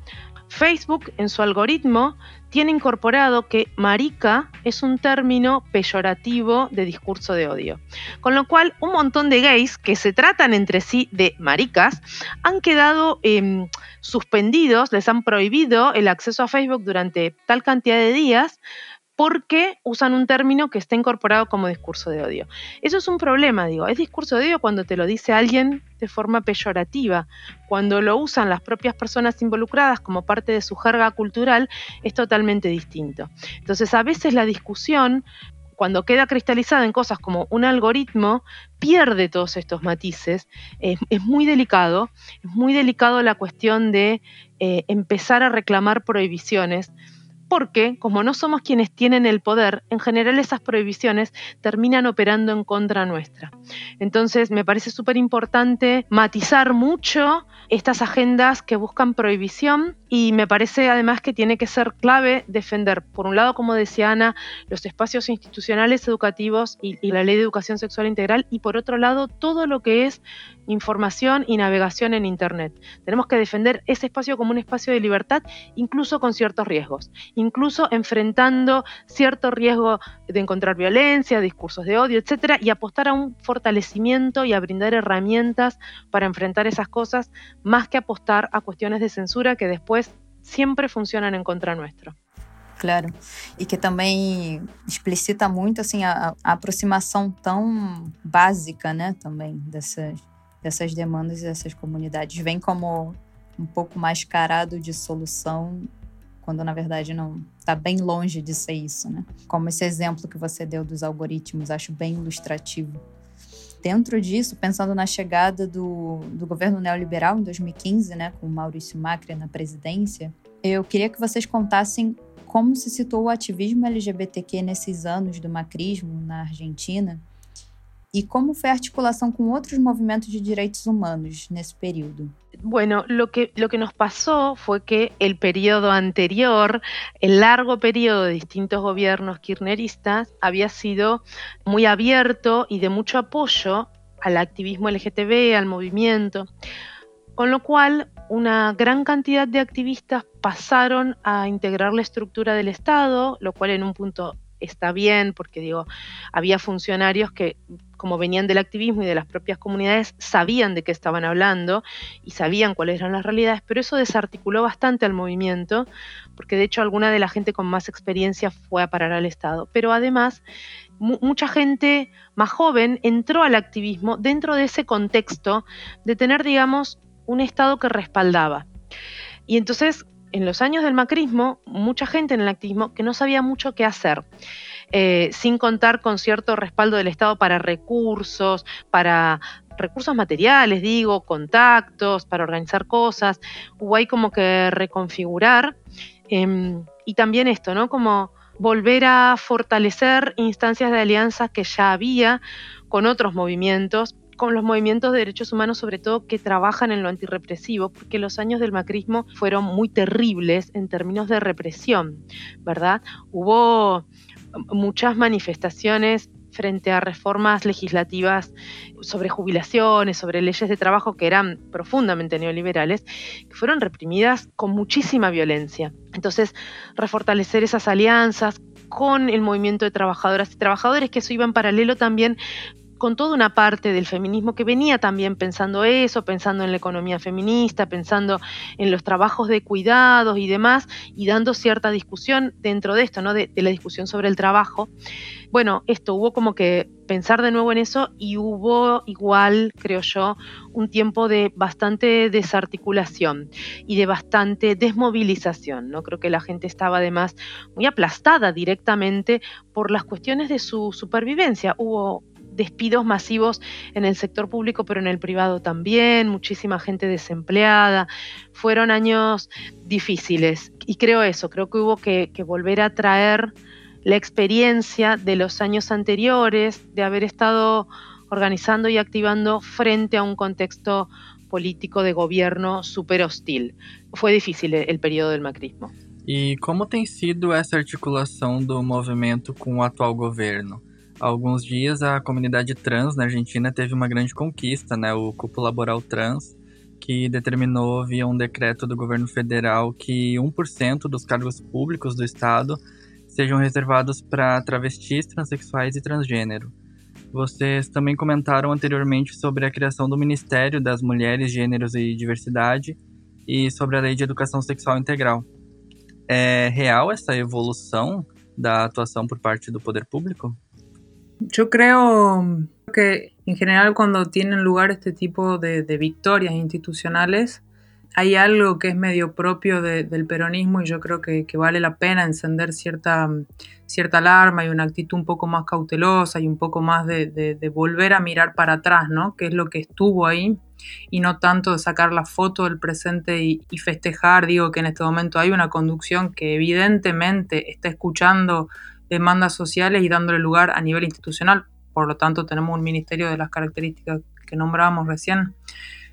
Facebook en su algoritmo tiene incorporado que marica es un término peyorativo de discurso de odio. Con lo cual, un montón de gays que se tratan entre sí de maricas han quedado em, suspendidos, les han prohibido el acceso a Facebook durante tal cantidad de días porque usan un término que está incorporado como discurso de odio. Eso es un problema, digo, es discurso de odio cuando te lo dice alguien de forma peyorativa, cuando lo usan las propias personas involucradas como parte de su jerga cultural, es totalmente distinto. Entonces, a veces la discusión cuando queda cristalizada en cosas como un algoritmo, pierde todos estos matices. es muy delicado, es muy delicado la cuestión de eh, empezar a reclamar prohibiciones porque como no somos quienes tienen el poder, en general esas prohibiciones terminan operando en contra nuestra. Entonces me parece súper importante matizar mucho estas agendas que buscan prohibición y me parece además que tiene que ser clave defender, por un lado, como decía Ana, los espacios institucionales educativos y, la ley de educación sexual integral y por otro lado todo lo que es información y navegación en Internet. Tenemos que defender ese espacio como un espacio de libertad, incluso con ciertos riesgos, incluso enfrentando cierto riesgo de encontrar violencia, discursos de odio, etcétera, y apostar a un fortalecimiento y a brindar herramientas para enfrentar esas cosas, más que apostar a cuestiones de censura que después siempre funcionan en contra nuestro. Claro. E que também explicita muito assim a, a aproximação tão básica, né, também dessas, dessas demandas e dessas comunidades. Vem como um pouco mascarado de solução, quando na verdade não está bem longe de ser isso, né? Como esse exemplo que você deu dos algoritmos, acho bem ilustrativo. Dentro disso, pensando na chegada do, do governo neoliberal em 2015, né, com Maurício Macri na presidência, eu queria que vocês contassem como se situou o ativismo LGBTQ nesses anos do macrismo na Argentina e como fue a articulación con otros movimientos de derechos humanos ese periodo. Bueno, lo que, lo que nos pasó fue que el periodo anterior, el largo periodo de distintos gobiernos kirchneristas, había sido muy abierto y de mucho apoyo al activismo LGTB, al movimiento, con lo cual una gran cantidad de activistas pasaron a integrar la estructura del Estado, lo cual en un punto está bien, porque digo, había funcionarios que, como venían del activismo y de las propias comunidades, sabían de qué estaban hablando y sabían cuáles eran las realidades, pero eso desarticuló bastante al movimiento, porque de hecho alguna de la gente con más experiencia fue a parar al Estado. Pero además, mucha gente más joven entró al activismo dentro de ese contexto de tener, digamos, un Estado que respaldaba. Y entonces en los años del macrismo, mucha gente en el activismo que no sabía mucho qué hacer. Eh, sin contar con cierto respaldo del Estado para recursos, para recursos materiales, digo, contactos, para organizar cosas. Hubo ahí como que reconfigurar. Em, y también esto, ¿no? Como volver a fortalecer instancias de alianza que ya había con otros movimientos con los movimientos de derechos humanos, sobre todo que trabajan en lo antirrepresivo, porque los años del macrismo fueron muy terribles en términos de represión, ¿verdad? Hubo muchas manifestaciones frente a reformas legislativas sobre jubilaciones, sobre leyes de trabajo que eran profundamente neoliberales, que fueron reprimidas con muchísima violencia. Entonces, refortalecer esas alianzas con el movimiento de trabajadoras y trabajadores, que eso iba en paralelo también con toda una parte del feminismo que venía también pensando eso, pensando en la economía feminista, pensando en los trabajos de cuidados y demás, y dando cierta discusión dentro de esto, ¿no? De, la discusión sobre el trabajo. Bueno, esto hubo como que pensar de nuevo en eso y hubo igual, creo yo, un tiempo de bastante desarticulación y de bastante desmovilización. ¿no? Creo que la gente estaba además muy aplastada directamente por las cuestiones de su supervivencia. Hubo despidos masivos en el sector público, pero en el privado también, muchísima gente desempleada. Fueron años difíciles y creo eso, creo que hubo que, volver a traer la experiencia de los años anteriores, de haber estado organizando y activando frente a un contexto político de gobierno súper hostil. Fue difícil el periodo del macrismo. ¿Y cómo ha sido esa articulación del movimiento con el actual gobierno? Há alguns dias, a comunidade trans na Argentina teve uma grande conquista, né? O Cupo Laboral Trans, que determinou via um decreto do governo federal que 1% dos cargos públicos do estado sejam reservados para travestis, transexuais e transgênero. Vocês também comentaram anteriormente sobre a criação do Ministério das Mulheres, Gêneros e Diversidade e sobre a Lei de Educação Sexual Integral. É real essa evolução da atuação por parte do poder público? Yo creo que en general cuando tienen lugar este tipo de, victorias institucionales, hay algo que es medio propio del peronismo y yo creo que, vale la pena encender cierta, cierta alarma y una actitud un poco más cautelosa y un poco más de, volver a mirar para atrás, ¿no? Que es lo que estuvo ahí y no tanto de sacar la foto del presente y, y festejar. Digo que en este momento hay una conducción que evidentemente está escuchando demandas sociales y dándole lugar a nivel institucional. Por lo tanto, tenemos un ministerio de las características que nombrábamos recién.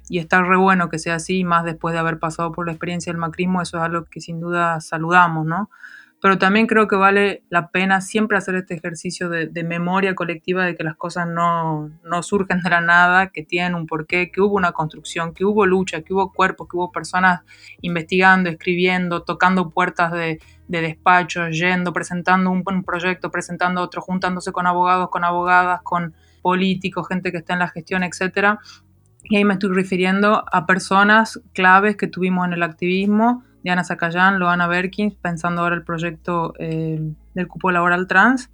Y está re bueno que sea así, más después de haber pasado por la experiencia del macrismo, eso es algo que sin duda saludamos, ¿no? pero también creo que vale la pena siempre hacer este ejercicio de, de memoria colectiva de que las cosas no, no, surgen de la nada, que tienen un porqué, que hubo una construcción, que hubo lucha, que hubo cuerpos, que hubo personas investigando, escribiendo, tocando puertas de, de despachos, yendo, presentando un, proyecto, presentando otro, juntándose con abogados, con abogadas, con políticos, gente que está en la gestión, etcétera. Y ahí me estoy refiriendo a personas claves que tuvimos en el activismo, Diana Zacayán, Loana Berkins, pensando ahora el proyecto eh, del cupo laboral trans.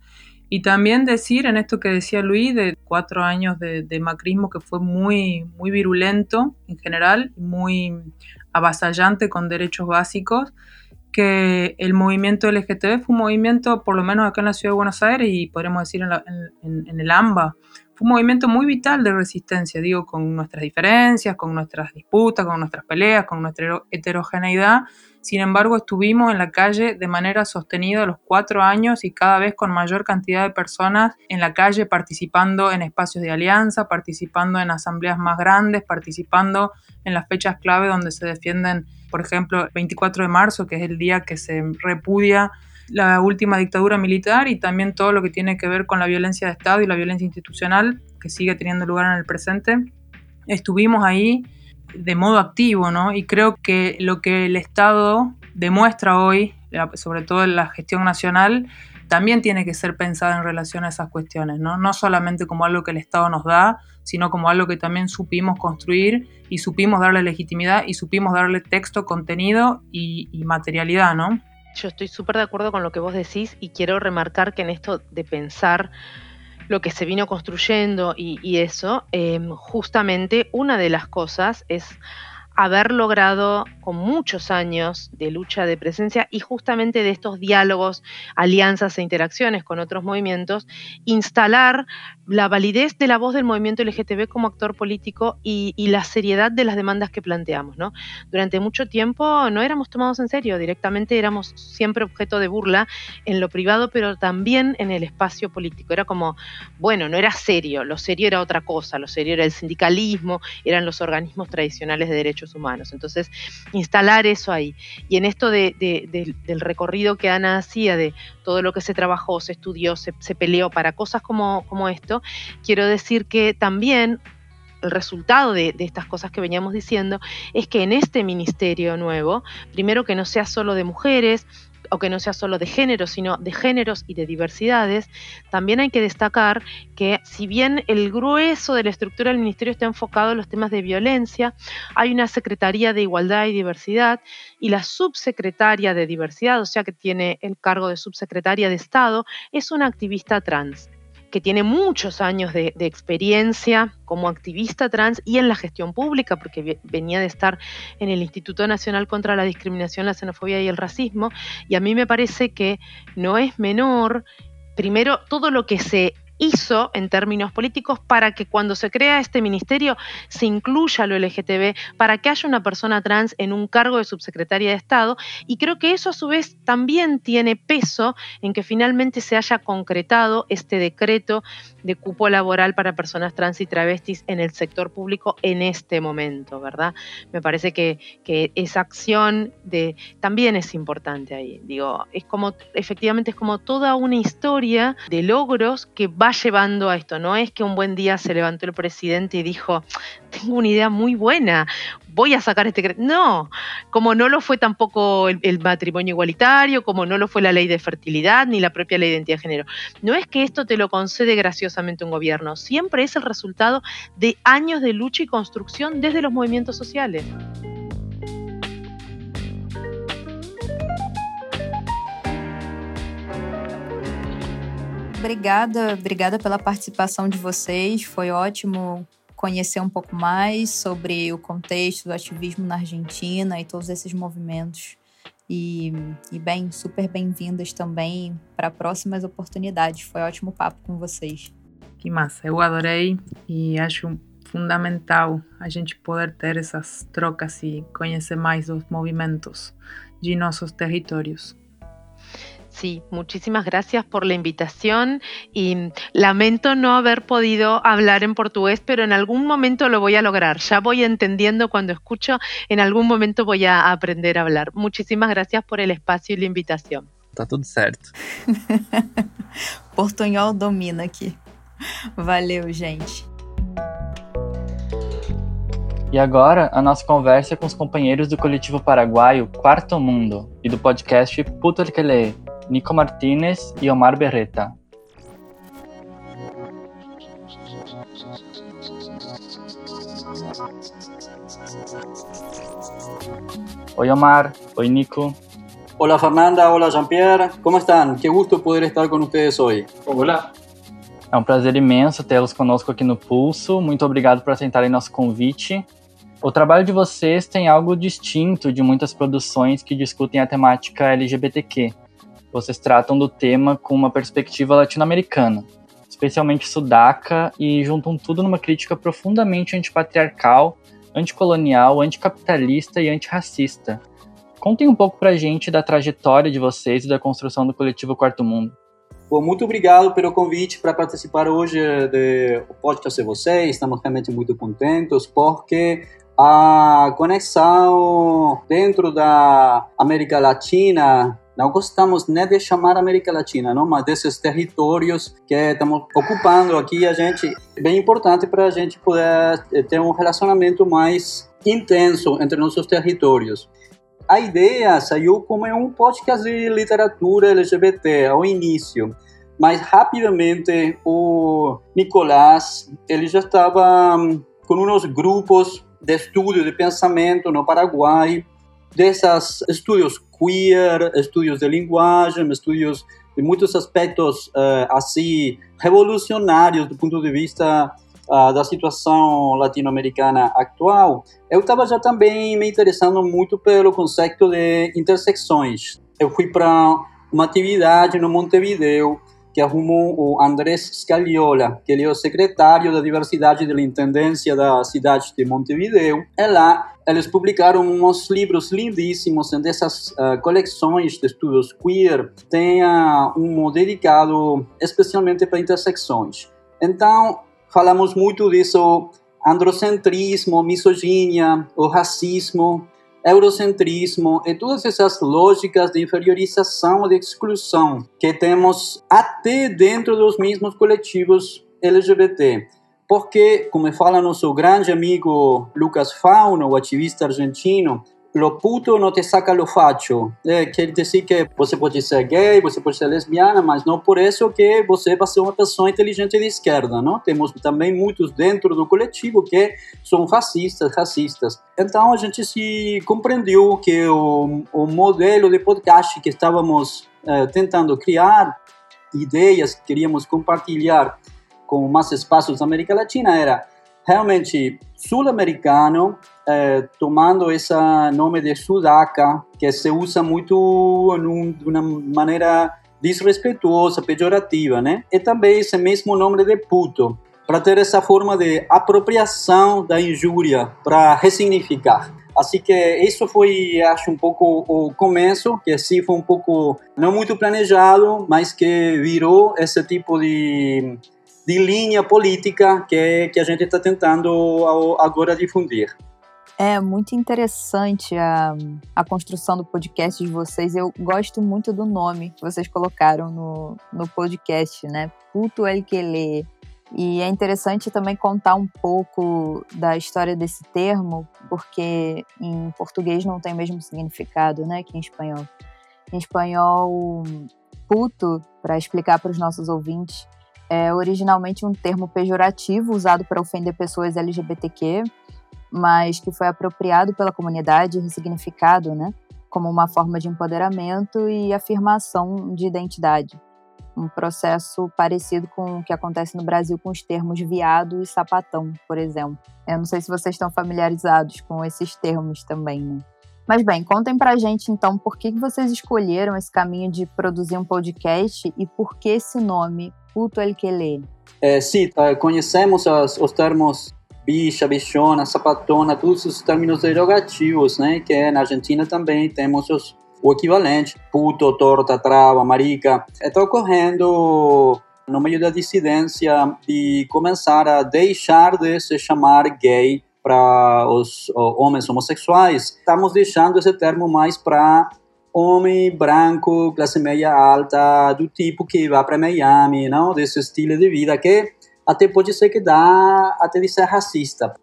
Y también decir en esto que decía Luis, de cuatro años de, de, macrismo que fue muy, muy virulento en general, muy avasallante con derechos básicos, que el movimiento LGTB fue un movimiento, por lo menos acá en la ciudad de Buenos Aires y podríamos decir en el AMBA, fue un movimiento muy vital de resistencia, digo, con nuestras diferencias, con nuestras disputas, con nuestras peleas, con nuestra heterogeneidad. Sin embargo, estuvimos en la calle de manera sostenida los cuatro años y cada vez con mayor cantidad de personas en la calle participando en espacios de alianza, participando en asambleas más grandes, participando en las fechas clave donde se defienden, por ejemplo, el 24 de marzo, que es el día que se repudia la última dictadura militar y también todo lo que tiene que ver con la violencia de Estado y la violencia institucional que sigue teniendo lugar en el presente. Estuvimos ahí de modo activo, ¿no? Y creo que lo que el Estado demuestra hoy, sobre todo en la gestión nacional, también tiene que ser pensada en relación a esas cuestiones, ¿no? No solamente como algo que el Estado nos da, sino como algo que también supimos construir y supimos darle legitimidad y supimos darle texto, contenido y, materialidad, ¿no? Yo estoy súper de acuerdo con lo que vos decís y quiero remarcar que en esto de pensar lo que se vino construyendo y, y eso, eh, justamente una de las cosas es haber logrado con muchos años de lucha de presencia y justamente de estos diálogos, alianzas e interacciones con otros movimientos, instalar la validez de la voz del movimiento LGTB como actor político y, la seriedad de las demandas que planteamos. Durante mucho tiempo no éramos tomados en serio, directamente éramos siempre objeto de burla en lo privado, pero también en el espacio político. Era como, bueno, no era serio, lo serio era otra cosa, lo serio era el sindicalismo, eran los organismos tradicionales de derechos humanos. Entonces, instalar eso ahí. Y en esto de, de, de, del recorrido que Ana hacía, de todo lo que se trabajó, se estudió, se, se peleó para cosas como, como esto, quiero decir que también el resultado de, de, estas cosas que veníamos diciendo es que en este ministerio nuevo, primero que no sea solo de mujeres, o que no sea solo de género, sino de géneros y de diversidades, también hay que destacar que si bien el grueso de la estructura del ministerio está enfocado en los temas de violencia, hay una Secretaría de Igualdad y Diversidad y la subsecretaria de Diversidad, o sea que tiene el cargo de subsecretaria de Estado, es una activista trans que tiene muchos años de, experiencia como activista trans y en la gestión pública, porque venía de estar en el Instituto Nacional contra la Discriminación, la Xenofobia y el Racismo, y a mí me parece que no es menor, primero, todo lo que se hizo en términos políticos para que cuando se crea este ministerio se incluya lo LGTB, para que haya una persona trans en un cargo de subsecretaria de Estado. Y creo que eso a su vez también tiene peso en que finalmente se haya concretado este decreto de cupo laboral para personas trans y travestis en el sector público en este momento, ¿verdad? Me parece que, que esa acción de, también es importante ahí. Digo, es como, efectivamente es como toda una historia de logros que va llevando a esto. No es que un buen día se levantó el presidente y dijo, tengo una idea muy buena, voy a sacar este... No, como no lo fue tampoco el, matrimonio igualitario, como no lo fue la ley de fertilidad, ni la propia ley de identidad de género. No es que esto te lo concede graciosamente un gobierno, siempre es el resultado de años de lucha y construcción desde los movimientos sociales. Obrigada, obrigada pela participação de vocês. Foi ótimo conhecer um pouco mais sobre o contexto do ativismo na Argentina e todos esses movimentos. E, e bem, super bem-vindas também para próximas oportunidades. Foi ótimo papo com vocês. Que massa, eu adorei e acho fundamental a gente poder ter essas trocas e conhecer mais dos movimentos de nossos territórios. Sí, muchísimas gracias por la invitación y lamento no haber podido hablar en portugués, pero en algún momento lo voy a lograr. Ya voy entendiendo cuando escucho, en algún momento voy a aprender a hablar. Muchísimas gracias por el espacio y la invitación. Tá tudo certo. Portunhol domina aqui. Valeu, gente. E agora, a nossa conversa com os companheiros do coletivo paraguaio Quarto Mundo e do podcast Puto el que lee, Nico Martinez e Omar Berreta. Oi, Omar. Oi, Nico. Hola Fernanda, hola Jean-Pierre, ¿cómo están? Qué gusto poder estar con ustedes hoy. Olá. É um prazer imenso tê-los conosco aqui no Pulso. Muito obrigado por aceitarem nosso convite. O trabalho de vocês tem algo distinto de muitas produções que discutem a temática LGBTQ. Vocês tratam do tema com uma perspectiva latino-americana, especialmente sudaca, e juntam tudo numa crítica profundamente antipatriarcal, anticolonial, anticapitalista e antirracista. Contem um pouco pra gente da trajetória de vocês e da construção do coletivo Quarto Mundo. Bom, muito obrigado pelo convite para participar hoje do podcast de vocês. Estamos realmente muito contentes porque a conexão dentro da América Latina não gostamos nem de chamar América Latina, não, mas desses territórios que estamos ocupando aqui, a gente é bem importante para a gente poder ter um relacionamento mais intenso entre nossos territórios. A ideia saiu como um podcast de literatura LGBT ao início, mas rapidamente o Nicolás ele já estava com uns grupos de estudo de pensamento no Paraguai, desses estudos queer, estudos de linguagem, estudos de muitos aspectos uh, assim revolucionários do ponto de vista uh, da situação latino-americana atual, eu estava já também me interessando muito pelo conceito de intersecções. Eu fui para uma atividade no Montevideo que arrumou o Andrés Scaliola, que ele é o secretário da diversidade da intendência da cidade de Montevideo. E lá eles publicaram uns livros lindíssimos dessas uh, coleções de estudos queer. Tem uh, um dedicado especialmente para intersecções. Então, falamos muito disso, androcentrismo, misoginia, o racismo, eurocentrismo e todas essas lógicas de inferiorização e de exclusão que temos até dentro dos mesmos coletivos LGBT. Porque, como fala nosso grande amigo Lucas Fauno, o ativista argentino, lo puto não te saca lo facho. É, quer dizer que você pode ser gay, você pode ser lesbiana, mas não por isso que você vai ser uma pessoa inteligente de esquerda, não? Temos também muitos dentro do coletivo que são fascistas, racistas. Então a gente se compreendeu que o, o modelo de podcast que estávamos é, tentando criar, ideias que queríamos compartilhar com mais espaços da América Latina era realmente sul-americano, eh, tomando esse nome de sudaca, que se usa muito num, de uma maneira desrespeituosa, pejorativa, né? E também esse mesmo nome de puto, para ter essa forma de apropriação da injúria, para ressignificar. Assim que isso foi, acho, um pouco o começo, que sim foi um pouco, não muito planejado, mas que virou esse tipo de de linha política que, que a gente está tentando agora difundir. É muito interessante a, a construção do podcast de vocês. Eu gosto muito do nome que vocês colocaram no, no podcast, né? Puto El que lê. E é interessante também contar um pouco da história desse termo, porque em português não tem o mesmo significado, né, que em espanhol. Em espanhol, puto, para explicar para os nossos ouvintes, é originalmente um termo pejorativo usado para ofender pessoas LGBTQ, mas que foi apropriado pela comunidade e ressignificado, né, como uma forma de empoderamento e afirmação de identidade. Um processo parecido com o que acontece no Brasil com os termos viado e sapatão, por exemplo. Eu não sei se vocês estão familiarizados com esses termos também, né? Mas bem, contem pra gente então por que vocês escolheram esse caminho de produzir um podcast e por que esse nome, puto el que lê? É, sim, tá, conhecemos os, os termos bicha, bichona, sapatona, todos os termos derogativos, né? Que na Argentina também temos os, o equivalente, puto, torta, trava, marica. Está ocorrendo no meio da dissidência de começar a deixar de se chamar gay para os homens homossexuais. Estamos deixando esse termo mais para homem branco, classe média alta, do tipo que vai para Miami, não? Desse estilo de vida que até pode ser que dá até de ser racista.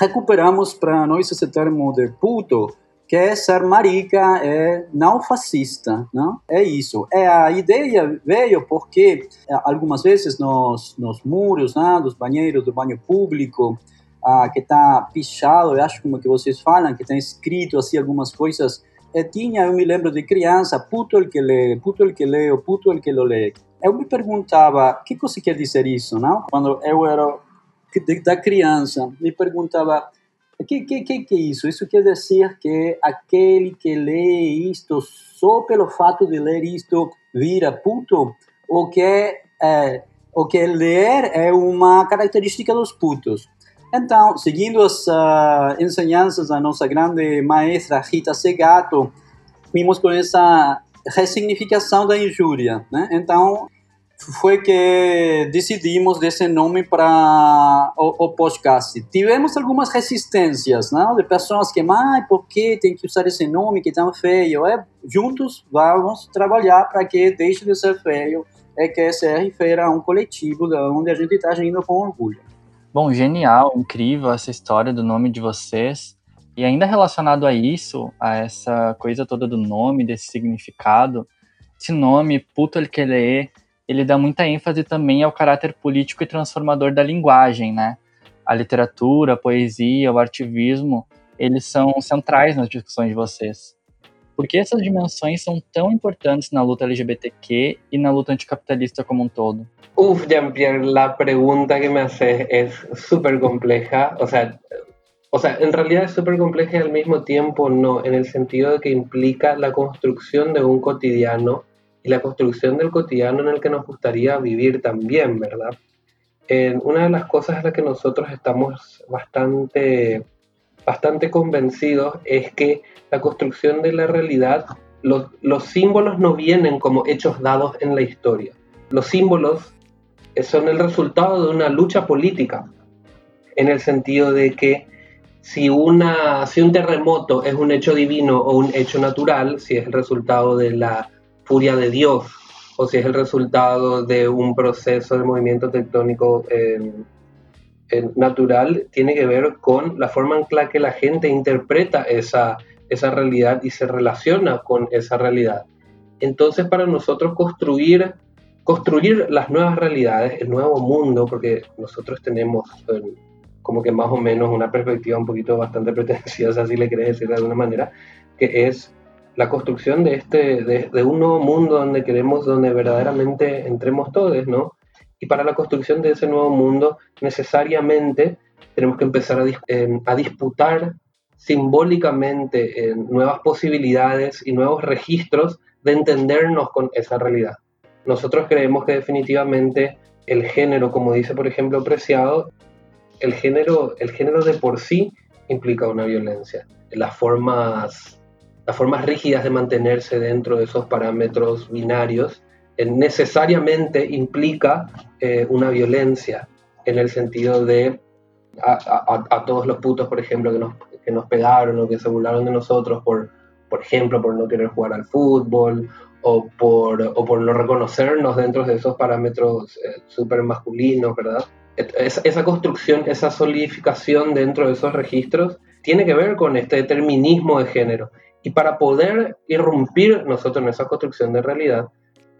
Recuperamos para nós esse termo de puto, que é ser marica, é não fascista, não? É isso. É a ideia veio porque é, algumas vezes nos, nos muros, né, dos banheiros, do banho público, ah, que está pichado, eu acho como que vocês falam, que está escrito assim algumas coisas. É, tinha, eu me lembro de criança, puto el que lê, puto el que lê, puto el que lo lê. Eu me perguntava, que você quer dizer isso, não? Quando eu era da criança, me perguntava, que, que, que, que é isso? Isso quer dizer que aquele que lê isto só pelo fato de ler isto vira puto? Ou que, é, ou que ler é uma característica dos putos? Então, seguindo as uh, ensinanças da nossa grande maestra Rita Segato, vimos com essa ressignificação da injúria. Né? Então, foi que decidimos desse nome para o, o, podcast. Tivemos algumas resistências, não? de pessoas que, mas por que tem que usar esse nome que é tão feio? É, juntos vamos trabalhar para que deixe de ser feio, é que se refere a um coletivo onde a gente está agindo com orgulho. Bom, genial, incrível essa história do nome de vocês. E ainda relacionado a isso, a essa coisa toda do nome, desse significado, esse nome, Puto El Quelee, ele dá muita ênfase também ao caráter político e transformador da linguagem, né? A literatura, a poesia, o artivismo, eles são centrais nas discussões de vocês. Por que essas dimensões são tão importantes na luta LGBTQ y na luta anticapitalista como un todo? Uf, Jean-Pierre, la pregunta que me haces es súper compleja. O sea, o sea, en realidad es súper compleja y al mismo tiempo no, en el sentido de que implica la construcción de un cotidiano y la construcción del cotidiano en el que nos gustaría vivir también, ¿verdad? una de las cosas en las que nosotros estamos bastante bastante convencidos es que la construcción de la realidad, los, los símbolos no vienen como hechos dados en la historia. Los símbolos son el resultado de una lucha política, en el sentido de que si, una, si un terremoto es un hecho divino o un hecho natural, si es el resultado de la furia de Dios o si es el resultado de un proceso de movimiento tectónico eh, natural tiene que ver con la forma en la que la gente interpreta esa, esa realidad y se relaciona con esa realidad. Entonces para nosotros construir, construir las nuevas realidades, el nuevo mundo, porque nosotros tenemos eh, como que más o menos una perspectiva un poquito bastante pretenciosa, si le querés decir de alguna manera, que es la construcción de, este, de un nuevo mundo donde queremos, donde verdaderamente entremos todos, ¿no? Y para la construcción de ese nuevo mundo, necesariamente tenemos que empezar a, eh, disputar simbólicamente eh, nuevas posibilidades y nuevos registros de entendernos con esa realidad. Nosotros creemos que definitivamente el género, como dice por ejemplo Preciado, el género, el género de por sí implica una violencia. Las formas, las formas rígidas de mantenerse dentro de esos parámetros binarios necesariamente implica eh, una violencia en el sentido de a, todos los putos, por ejemplo, que nos, que nos pegaron o que se burlaron de nosotros por, por ejemplo, por no querer jugar al fútbol o por, o por no reconocernos dentro de esos parámetros eh, súper masculinos, ¿verdad? esa construcción, esa solidificación dentro de esos registros tiene que ver con este determinismo de género. Y para poder irrumpir nosotros en esa construcción de realidad,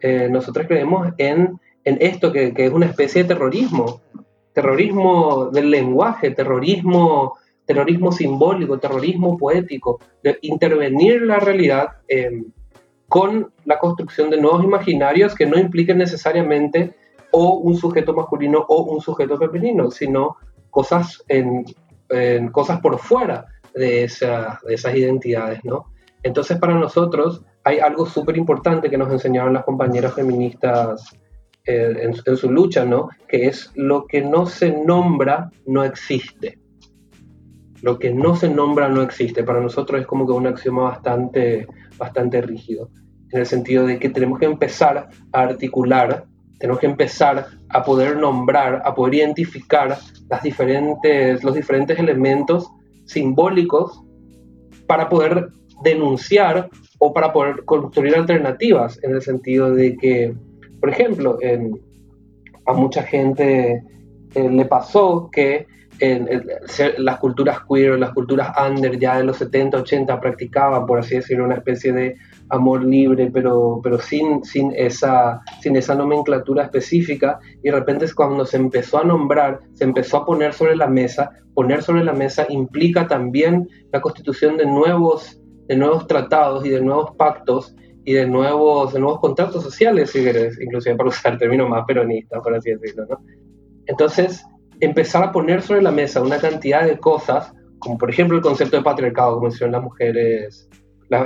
eh, nosotros creemos en, esto que, es una especie de terrorismo, terrorismo del lenguaje, terrorismo, terrorismo simbólico, terrorismo poético, de intervenir la realidad eh, con la construcción de nuevos imaginarios que no impliquen necesariamente o un sujeto masculino o un sujeto femenino, sino cosas, por fuera de, de esas identidades, ¿no? Entonces, para nosotros hay algo súper importante que nos enseñaron las compañeras feministas eh, en, en, su lucha, ¿no? Que es lo que no se nombra no existe. Lo que no se nombra no existe. Para nosotros es como que un axioma bastante, bastante rígido, en el sentido de que tenemos que empezar a articular, tenemos que empezar a poder nombrar, a poder identificar las diferentes, los diferentes elementos simbólicos para poder denunciar o para poder construir alternativas, en el sentido de que, por ejemplo, en, a mucha gente eh, le pasó que en, las culturas queer las culturas under ya de los 70, 80 practicaban, por así decirlo, una especie de amor libre, pero, pero sin, sin, esa, sin esa nomenclatura específica, y de repente cuando se empezó a nombrar, se empezó a poner sobre la mesa, poner sobre la mesa implica también la constitución de nuevos, de nuevos tratados y de nuevos pactos y de nuevos, de nuevos contratos sociales, si querés, inclusive para usar el término más peronista, por así decirlo, ¿no? Entonces, empezar a poner sobre la mesa una cantidad de cosas, como por ejemplo el concepto de patriarcado, como hicieron las mujeres,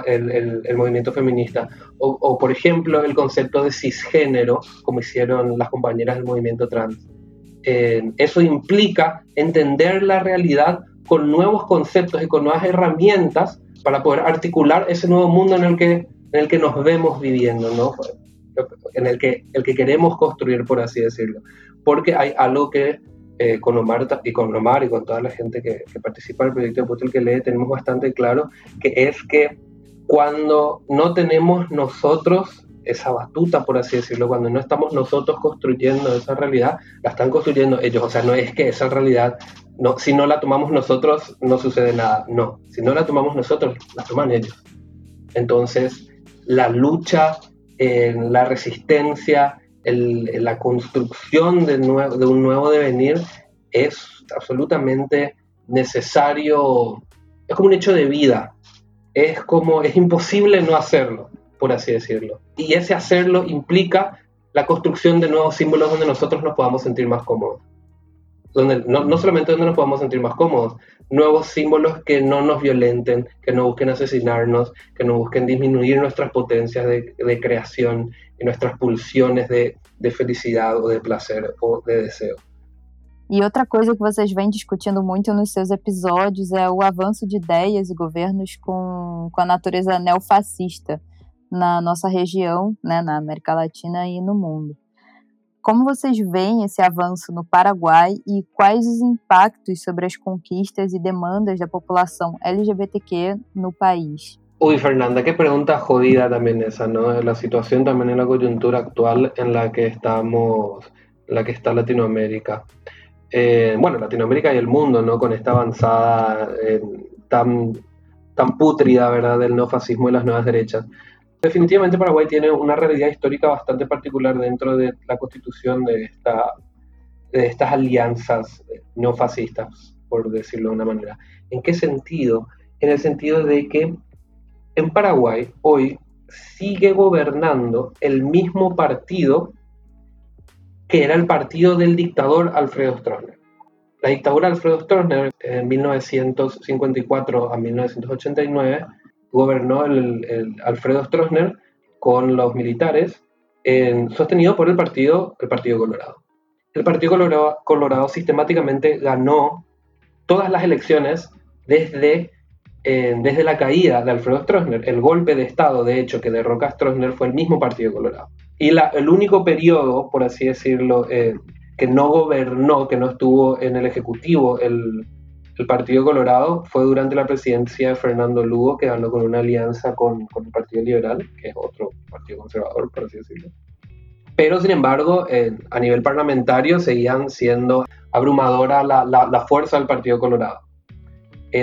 el, movimiento feminista, o, por ejemplo el concepto de cisgénero, como hicieron las compañeras del movimiento trans. Eh, eso implica entender la realidad con nuevos conceptos y con nuevas herramientas para poder articular ese nuevo mundo en el que, en el que nos vemos viviendo, ¿no? en el que, el que queremos construir, por así decirlo. Porque hay algo que eh, con, Omar, y con Omar y con toda la gente que, participa en el proyecto de Putel que lee, tenemos bastante claro, que es que cuando no tenemos nosotros esa batuta, por así decirlo, cuando no estamos nosotros construyendo esa realidad, la están construyendo ellos. O sea, no es que esa realidad, no, si no la tomamos nosotros, no sucede nada. No, si no la tomamos nosotros, la toman ellos. Entonces, la lucha, la resistencia, la construcción de, de un nuevo devenir es absolutamente necesario, es como un hecho de vida, es como, es imposible no hacerlo, por así decirlo. Y ese hacerlo implica la construcción de nuevos símbolos donde nosotros nos podamos sentir más cómodos. Donde, no, no solamente donde nos podamos sentir más cómodos, nuevos símbolos que no nos violenten, que no busquen asesinarnos, que no busquen disminuir nuestras potencias de, de creación y nuestras pulsiones de, de felicidad o de placer o de deseo. E outra coisa que vocês vêm discutindo muito nos seus episódios é o avanço de ideias e governos com, com a natureza neofascista na nossa região, né, na América Latina e no mundo. Como vocês veem esse avanço no Paraguai e quais os impactos sobre as conquistas e demandas da população LGBTQ no país? Uy, Fernanda, qué pregunta jodida también esa, ¿no? La situación también en la coyuntura actual en la que estamos, en la que está Latinoamérica. Eh, bueno, Latinoamérica y el mundo, ¿no? Con esta avanzada eh, tan, tan pútrida, ¿verdad? Del neofascismo y las nuevas derechas. Definitivamente Paraguay tiene una realidad histórica bastante particular dentro de la constitución de, esta, de estas alianzas neofascistas, por decirlo de una manera. ¿En qué sentido? En el sentido de que en Paraguay hoy sigue gobernando el mismo partido que era el partido del dictador Alfredo Stroessner. La dictadura de Alfredo Stroessner, en 1954 a 1989, gobernó Alfredo Stroessner con los militares, sostenido por el partido, el partido Colorado. El Partido Colorado, Colorado sistemáticamente ganó todas las elecciones desde, desde la caída de Alfredo Stroessner. El golpe de Estado, de hecho, que derroca a Stroessner fue el mismo Partido Colorado. Y el único periodo, por así decirlo, eh, que no gobernó, que no estuvo en el Ejecutivo el, Partido Colorado, fue durante la presidencia de Fernando Lugo, que ganó con una alianza con, el Partido Liberal, que es otro partido conservador, por así decirlo. Pero, sin embargo, a nivel parlamentario seguían siendo abrumadora la, fuerza del Partido Colorado.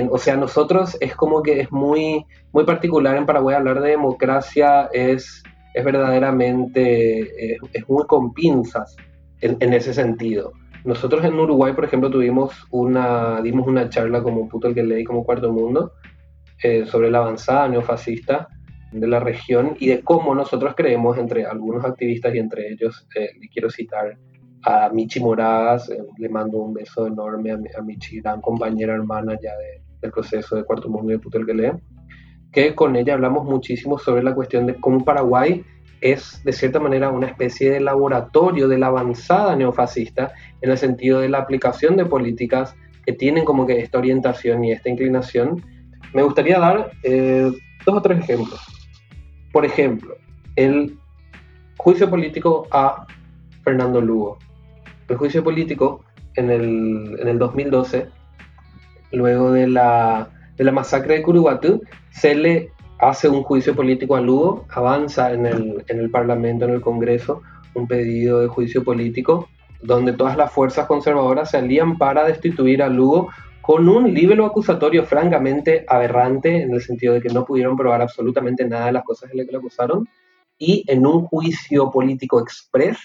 o sea, nosotros es como que es muy, muy particular en Paraguay hablar de democracia, es es verdaderamente, eh, es muy con pinzas en, ese sentido. Nosotros en Uruguay, por ejemplo, tuvimos una, dimos una charla como puto el que leí como Cuarto Mundo eh, sobre la avanzada neofascista de la región y de cómo nosotros creemos entre algunos activistas y entre ellos, eh, le quiero citar a Michi Moragas, le mando un beso enorme a, Michi, gran compañera hermana ya del proceso de Cuarto Mundo y de puto el que lee que con ella hablamos muchísimo sobre la cuestión de cómo Paraguay es de cierta manera una especie de laboratorio de la avanzada neofascista en el sentido de la aplicación de políticas que tienen como que esta orientación y esta inclinación. Me gustaría dar eh, dos o tres ejemplos. Por ejemplo, el juicio político a Fernando Lugo. El juicio político en el, en el 2012, luego de la de la masacre de Curuguatú, se le hace un juicio político a Lugo, avanza en el, en el Parlamento, en el Congreso, un pedido de juicio político donde todas las fuerzas conservadoras se alían para destituir a Lugo con un libelo acusatorio francamente aberrante, en el sentido de que no pudieron probar absolutamente nada de las cosas de las que lo acusaron, y en un juicio político express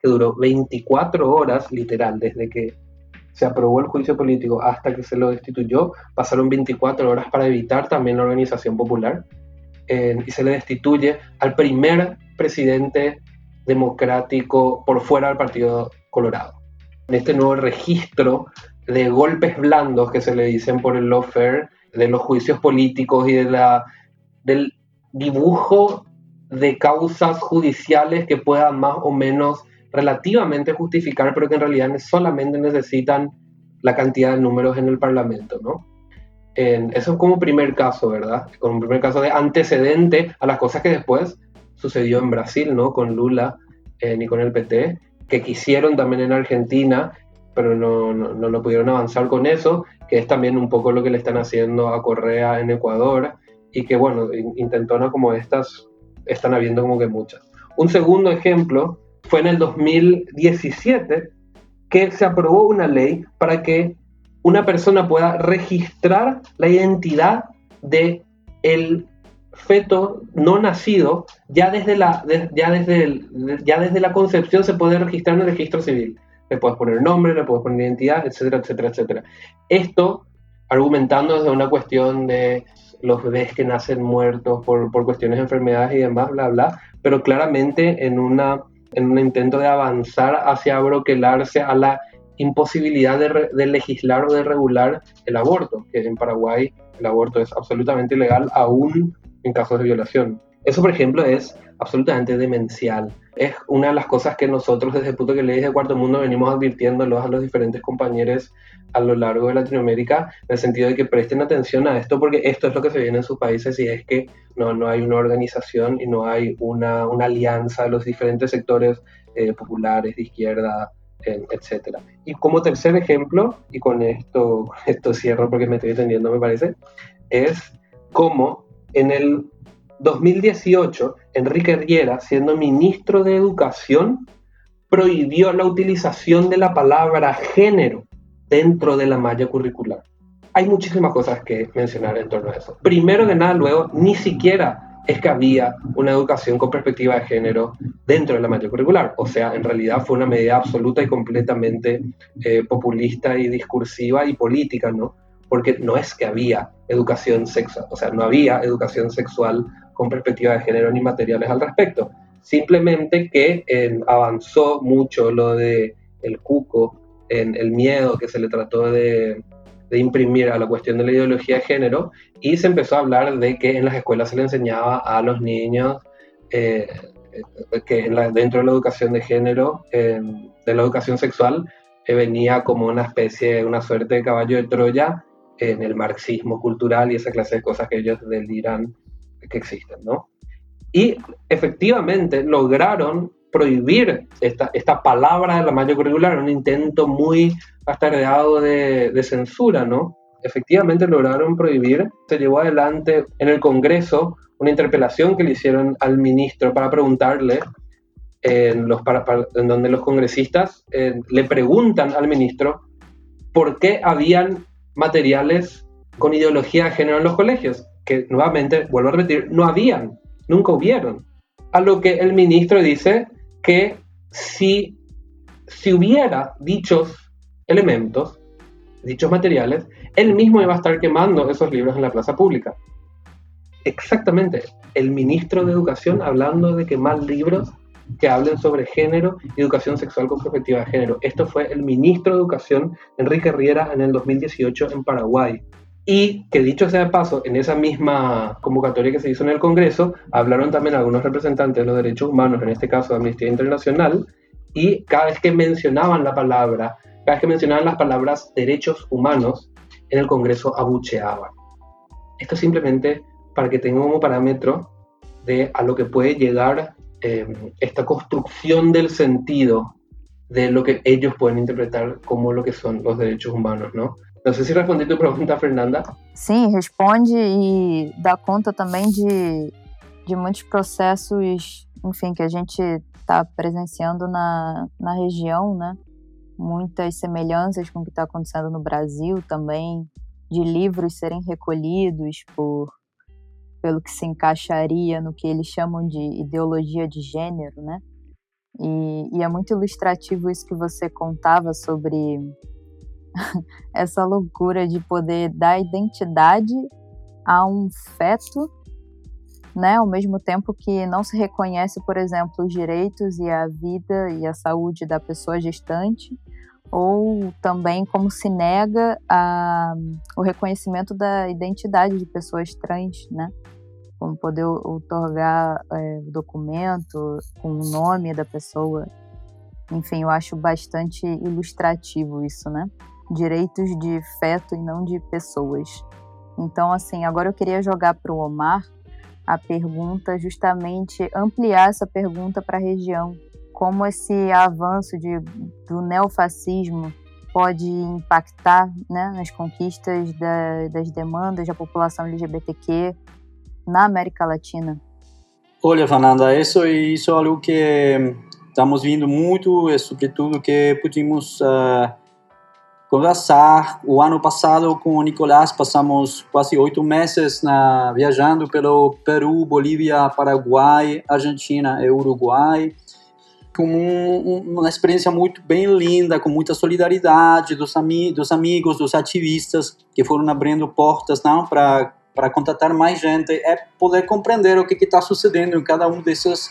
que duró 24 horas, literal, desde que se aprobó el juicio político hasta que se lo destituyó, pasaron 24 horas para evitar también la organización popular, eh, y se le destituye al primer presidente democrático por fuera del Partido Colorado. En este nuevo registro de golpes blandos que se le dicen por el lawfare, de los juicios políticos y de la, del dibujo de causas judiciales que puedan más o menos relativamente justificar, pero que en realidad solamente necesitan la cantidad de números en el Parlamento, ¿no? eso es como primer caso, ¿verdad? Como primer caso de antecedente a las cosas que después sucedió en Brasil, ¿no? Con Lula eh, ni con el PT, que quisieron también en Argentina, pero no, no, no, pudieron avanzar con eso, que es también un poco lo que le están haciendo a Correa en Ecuador, y que bueno, intentonas como estas están habiendo como que muchas. Un segundo ejemplo fue en el 2017 que se aprobó una ley para que una persona pueda registrar la identidad de el feto no nacido, ya desde la, ya desde ya desde la concepción se puede registrar en el registro civil. Le puedes poner nombre, le puedes poner identidad, etcétera, etcétera, etcétera. Esto argumentando desde una cuestión de los bebés que nacen muertos por, por cuestiones de enfermedades y demás, bla, bla, pero claramente en, una, en un intento de avanzar hacia abroquelarse a la imposibilidad de, legislar o de regular el aborto, que en Paraguay el aborto es absolutamente ilegal aún en casos de violación. Eso, por ejemplo, es absolutamente demencial. Es una de las cosas que nosotros desde el punto que leí de Cuarto Mundo venimos advirtiéndolos a los diferentes compañeros a lo largo de Latinoamérica, en el sentido de que presten atención a esto, porque esto es lo que se viene en sus países y es que no, no hay una organización y no hay una, una alianza de los diferentes sectores eh, populares, de izquierda, etcétera. Y como tercer ejemplo, y con esto, esto cierro porque me estoy entendiendo, me parece, es cómo en el 2018, Enrique Riera, siendo ministro de Educación, prohibió la utilización de la palabra género dentro de la malla curricular. Hay muchísimas cosas que mencionar en torno a eso. Primero de nada, luego, ni siquiera es que había una educación con perspectiva de género dentro de la malla curricular. O sea, en realidad fue una medida absoluta y completamente eh, populista y discursiva y política, ¿no? porque no es que había educación sexual, o sea, no había educación sexual con perspectiva de género ni materiales al respecto. Simplemente que eh, avanzó mucho lo de el cuco, en el miedo que se le trató de, imprimir a la cuestión de la ideología de género y se empezó a hablar de que en las escuelas se le enseñaba a los niños eh, que dentro de la educación de género, de la educación sexual, eh, venía como una especie, una suerte de caballo de Troya en el marxismo cultural y esa clase de cosas que ellos deliran que existen, ¿no? Y efectivamente lograron prohibir esta, esta palabra de la malla curricular, un intento muy bastardeado de, de censura, ¿no? Efectivamente lograron prohibir, se llevó adelante en el Congreso una interpelación que le hicieron al ministro para preguntarle en, los, en donde los congresistas eh, le preguntan al ministro por qué habían materiales con ideología de género en los colegios, que nuevamente, vuelvo a repetir, no habían, nunca hubieron. A lo que el ministro dice que si, si hubiera dichos elementos, dichos materiales, él mismo iba a estar quemando esos libros en la plaza pública. Exactamente, el ministro de Educación hablando de quemar libros que hablen sobre género y educación sexual con perspectiva de género. Esto fue el ministro de Educación, Enrique Riera, en el 2018 en Paraguay. Y que dicho sea de paso, en esa misma convocatoria que se hizo en el Congreso, hablaron también algunos representantes de los derechos humanos, en este caso de Amnistía Internacional, y cada vez que mencionaban la palabra, cada vez que mencionaban las palabras derechos humanos, en el Congreso abucheaban. Esto simplemente para que tengan como parámetro de a lo que puede llegar Em, esta construcción del sentido de lo que ellos pueden interpretar como lo que son los derechos humanos, ¿no? Não sei se respondi tua pergunta, Fernanda. Sim, responde e dá conta também de, de muitos processos, enfim, que a gente está presenciando na, na região, né? Muitas semelhanças com o que está acontecendo no Brasil também, de livros serem recolhidos por pelo que se encaixaria no que eles chamam de ideologia de gênero, né? E, e é muito ilustrativo isso que você contava sobre essa loucura de poder dar identidade a um feto, né? Ao mesmo tempo que não se reconhece, por exemplo, os direitos e a vida e a saúde da pessoa gestante, ou também como se nega a, o reconhecimento da identidade de pessoas trans, né? Como poder otorgar é, documento com o nome da pessoa. Enfim, eu acho bastante ilustrativo isso, né? Direitos de feto e não de pessoas. Então, assim, agora eu queria jogar para o Omar a pergunta, justamente ampliar essa pergunta para a região, como esse avanço de, do neofascismo pode impactar né, nas conquistas da, das demandas da população LGBTQ na América Latina? Olha, Fernanda, isso, isso é algo que estamos vendo muito e, sobretudo, que pudimos uh, conversar. O ano passado, com o Nicolás, passamos quase oito meses na, viajando pelo Peru, Bolívia, Paraguai, Argentina e Uruguai com um, uma experiência muito bem linda, com muita solidariedade dos, ami dos amigos, dos ativistas que foram abrindo portas não para para contatar mais gente, é poder compreender o que está sucedendo em cada um desses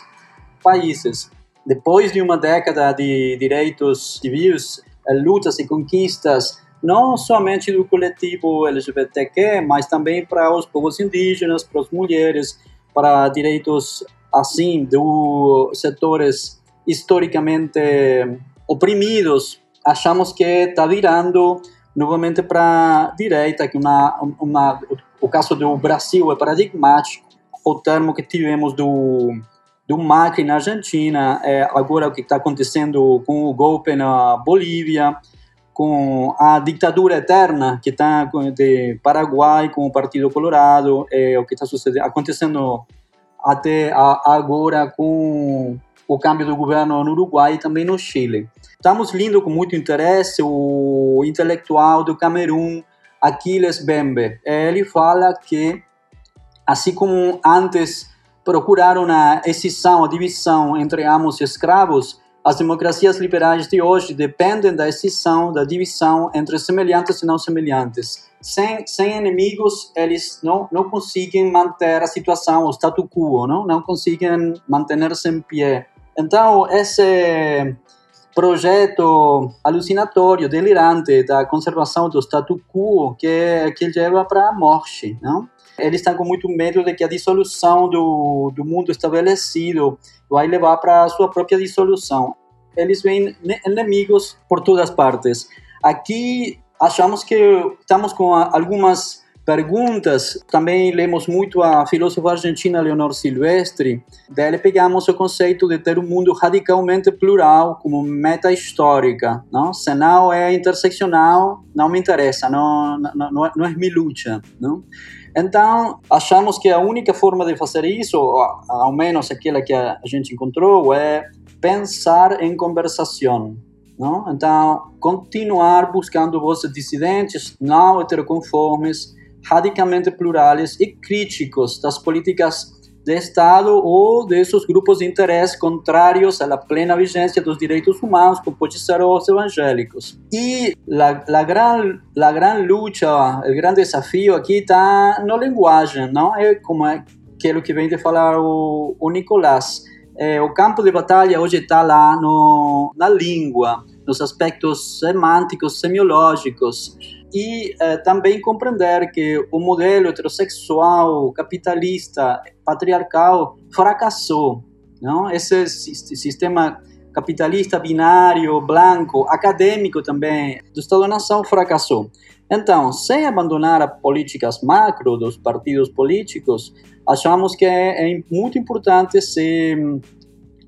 países. Depois de uma década de direitos civis, lutas e conquistas, não somente do coletivo LGBTQ, mas também para os povos indígenas, para as mulheres, para direitos assim dos setores historicamente oprimidos, achamos que está virando novamente para a direita, que uma, uma, o caso do Brasil é paradigmático, o termo que tivemos do, do Macri na Argentina, é agora o que está acontecendo com o golpe na Bolívia, com a ditadura eterna que está de Paraguai com o Partido Colorado, é o que está acontecendo até agora com o câmbio do governo no Uruguai e também no Chile. Estamos lendo com muito interesse o intelectual do Camerun, Aquiles Bembe. Ele fala que, assim como antes procuraram a excisão, a divisão entre amos e escravos, as democracias liberais de hoje dependem da excisão, da divisão entre semelhantes e não semelhantes. Sem, sem inimigos, eles não, não conseguem manter a situação, o status quo, não, não conseguem manter-se em pé. Então, esse projeto alucinatório, delirante da conservação do status quo que, que leva para a morte, não? Eles estão com muito medo de que a dissolução do, do mundo estabelecido vai levar para a sua própria dissolução. Eles veem inimigos por todas partes. Aqui achamos que estamos com algumas perguntas. Também lemos muito a filósofa argentina Leonor Silvestre. Dele pegamos o conceito de ter um mundo radicalmente plural como meta histórica. Não? Se não é interseccional, não me interessa, não, não, não, é, não é. Não? Então, achamos que a única forma de fazer isso, ao menos aquela que a gente encontrou, é pensar em conversação. Não? Então, continuar buscando vozes dissidentes, não heteroconformes, radicalmente plurales e críticos das políticas de Estado ou desses grupos de interesse contrários à plena vigência dos direitos humanos, como pode ser os evangélicos. E a, a, gran, a gran luta, o grande desafio aqui está na linguagem, não é como aquilo que vem de falar o, o Nicolás. É, o campo de batalha hoje está lá no, na língua, nos aspectos semânticos, semiológicos, e eh, também compreender que o modelo heterossexual, capitalista, patriarcal fracassou. Não? Esse sistema capitalista binário, branco, acadêmico também, do Estado-nação fracassou. Então, sem abandonar as políticas macro dos partidos políticos, achamos que é, é muito importante se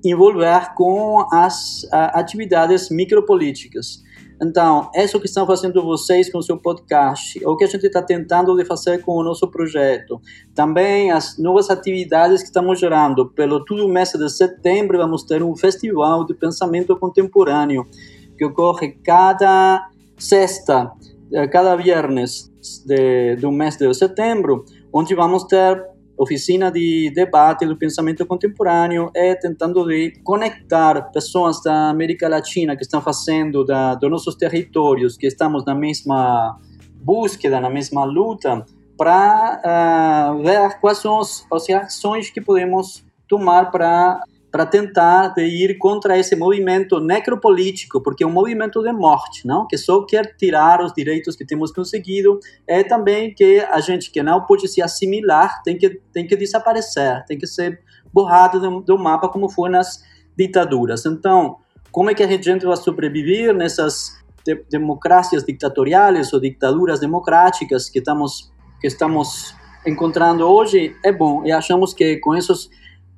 envolver com as atividades micropolíticas Então, isso que estão fazendo vocês com o seu podcast, o que a gente está tentando de fazer com o nosso projeto. Também as novas atividades que estamos gerando. Pelo todo o mês de setembro, vamos ter um festival de pensamento contemporâneo que ocorre cada sexta, eh, cada viernes de, do mês de setembro, onde vamos ter oficina de debate do pensamento contemporâneo e tentando de conectar pessoas da América Latina que estão fazendo da, dos nossos territórios, que estamos na mesma búsqueda, na mesma luta, para uh, ver quais são as, as que podemos tomar para para tentar ir contra esse movimento necropolítico, porque é um movimento de morte, não? Que só quer tirar os direitos que temos conseguido, é também que a gente que não pode se assimilar tem que tem que desaparecer, tem que ser borrado do, do mapa como foi nas ditaduras. Então, como é que a gente vai sobreviver nessas de, democracias ditatoriais ou ditaduras democráticas que estamos que estamos encontrando hoje? É bom e achamos que com esses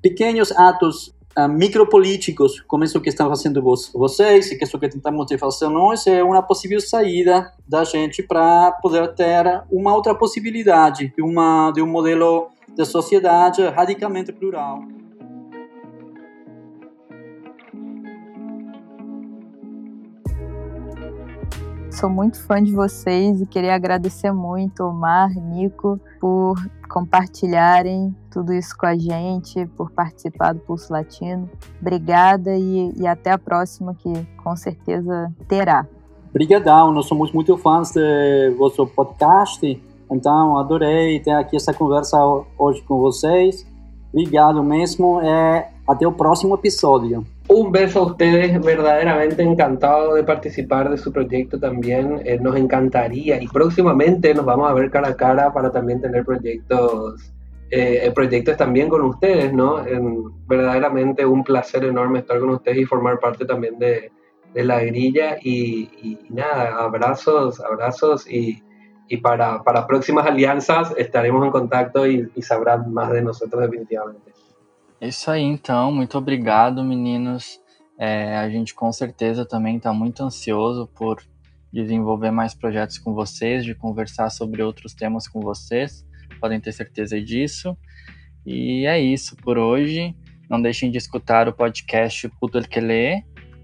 pequenos atos micropolíticos, como isso que estão fazendo vocês e que isso que tentamos fazer nós, é uma possível saída da gente para poder ter uma outra possibilidade de, uma, de um modelo de sociedade radicalmente plural. Sou muito fã de vocês e queria agradecer muito, Omar, Nico, por compartilharem tudo isso com a gente, por participar do Pulso Latino. Obrigada e, e até a próxima, que com certeza terá. Obrigadão, nós somos muito fãs do vosso podcast, então adorei ter aqui essa conversa hoje com vocês. Obrigado mesmo e até o próximo episódio. Un beso a ustedes, verdaderamente encantado de participar de su proyecto también. Eh, nos encantaría y próximamente nos vamos a ver cara a cara para también tener proyectos, eh, proyectos también con ustedes, ¿no? verdaderamente un placer enorme estar con ustedes y formar parte también de, la grilla y, nada, abrazos, abrazos y, para, próximas alianzas estaremos en contacto y sabrán más de nosotros definitivamente. É isso aí, então. Muito obrigado, meninos. É, a gente com certeza também está muito ansioso por desenvolver mais projetos com vocês, de conversar sobre outros temas com vocês. Podem ter certeza disso. E é isso por hoje. Não deixem de escutar o podcast Cultura que Lê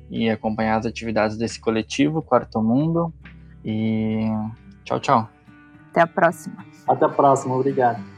e acompanhar as atividades desse coletivo, Quarto Mundo. E tchau, tchau. Até a próxima. Até a próxima. Obrigado.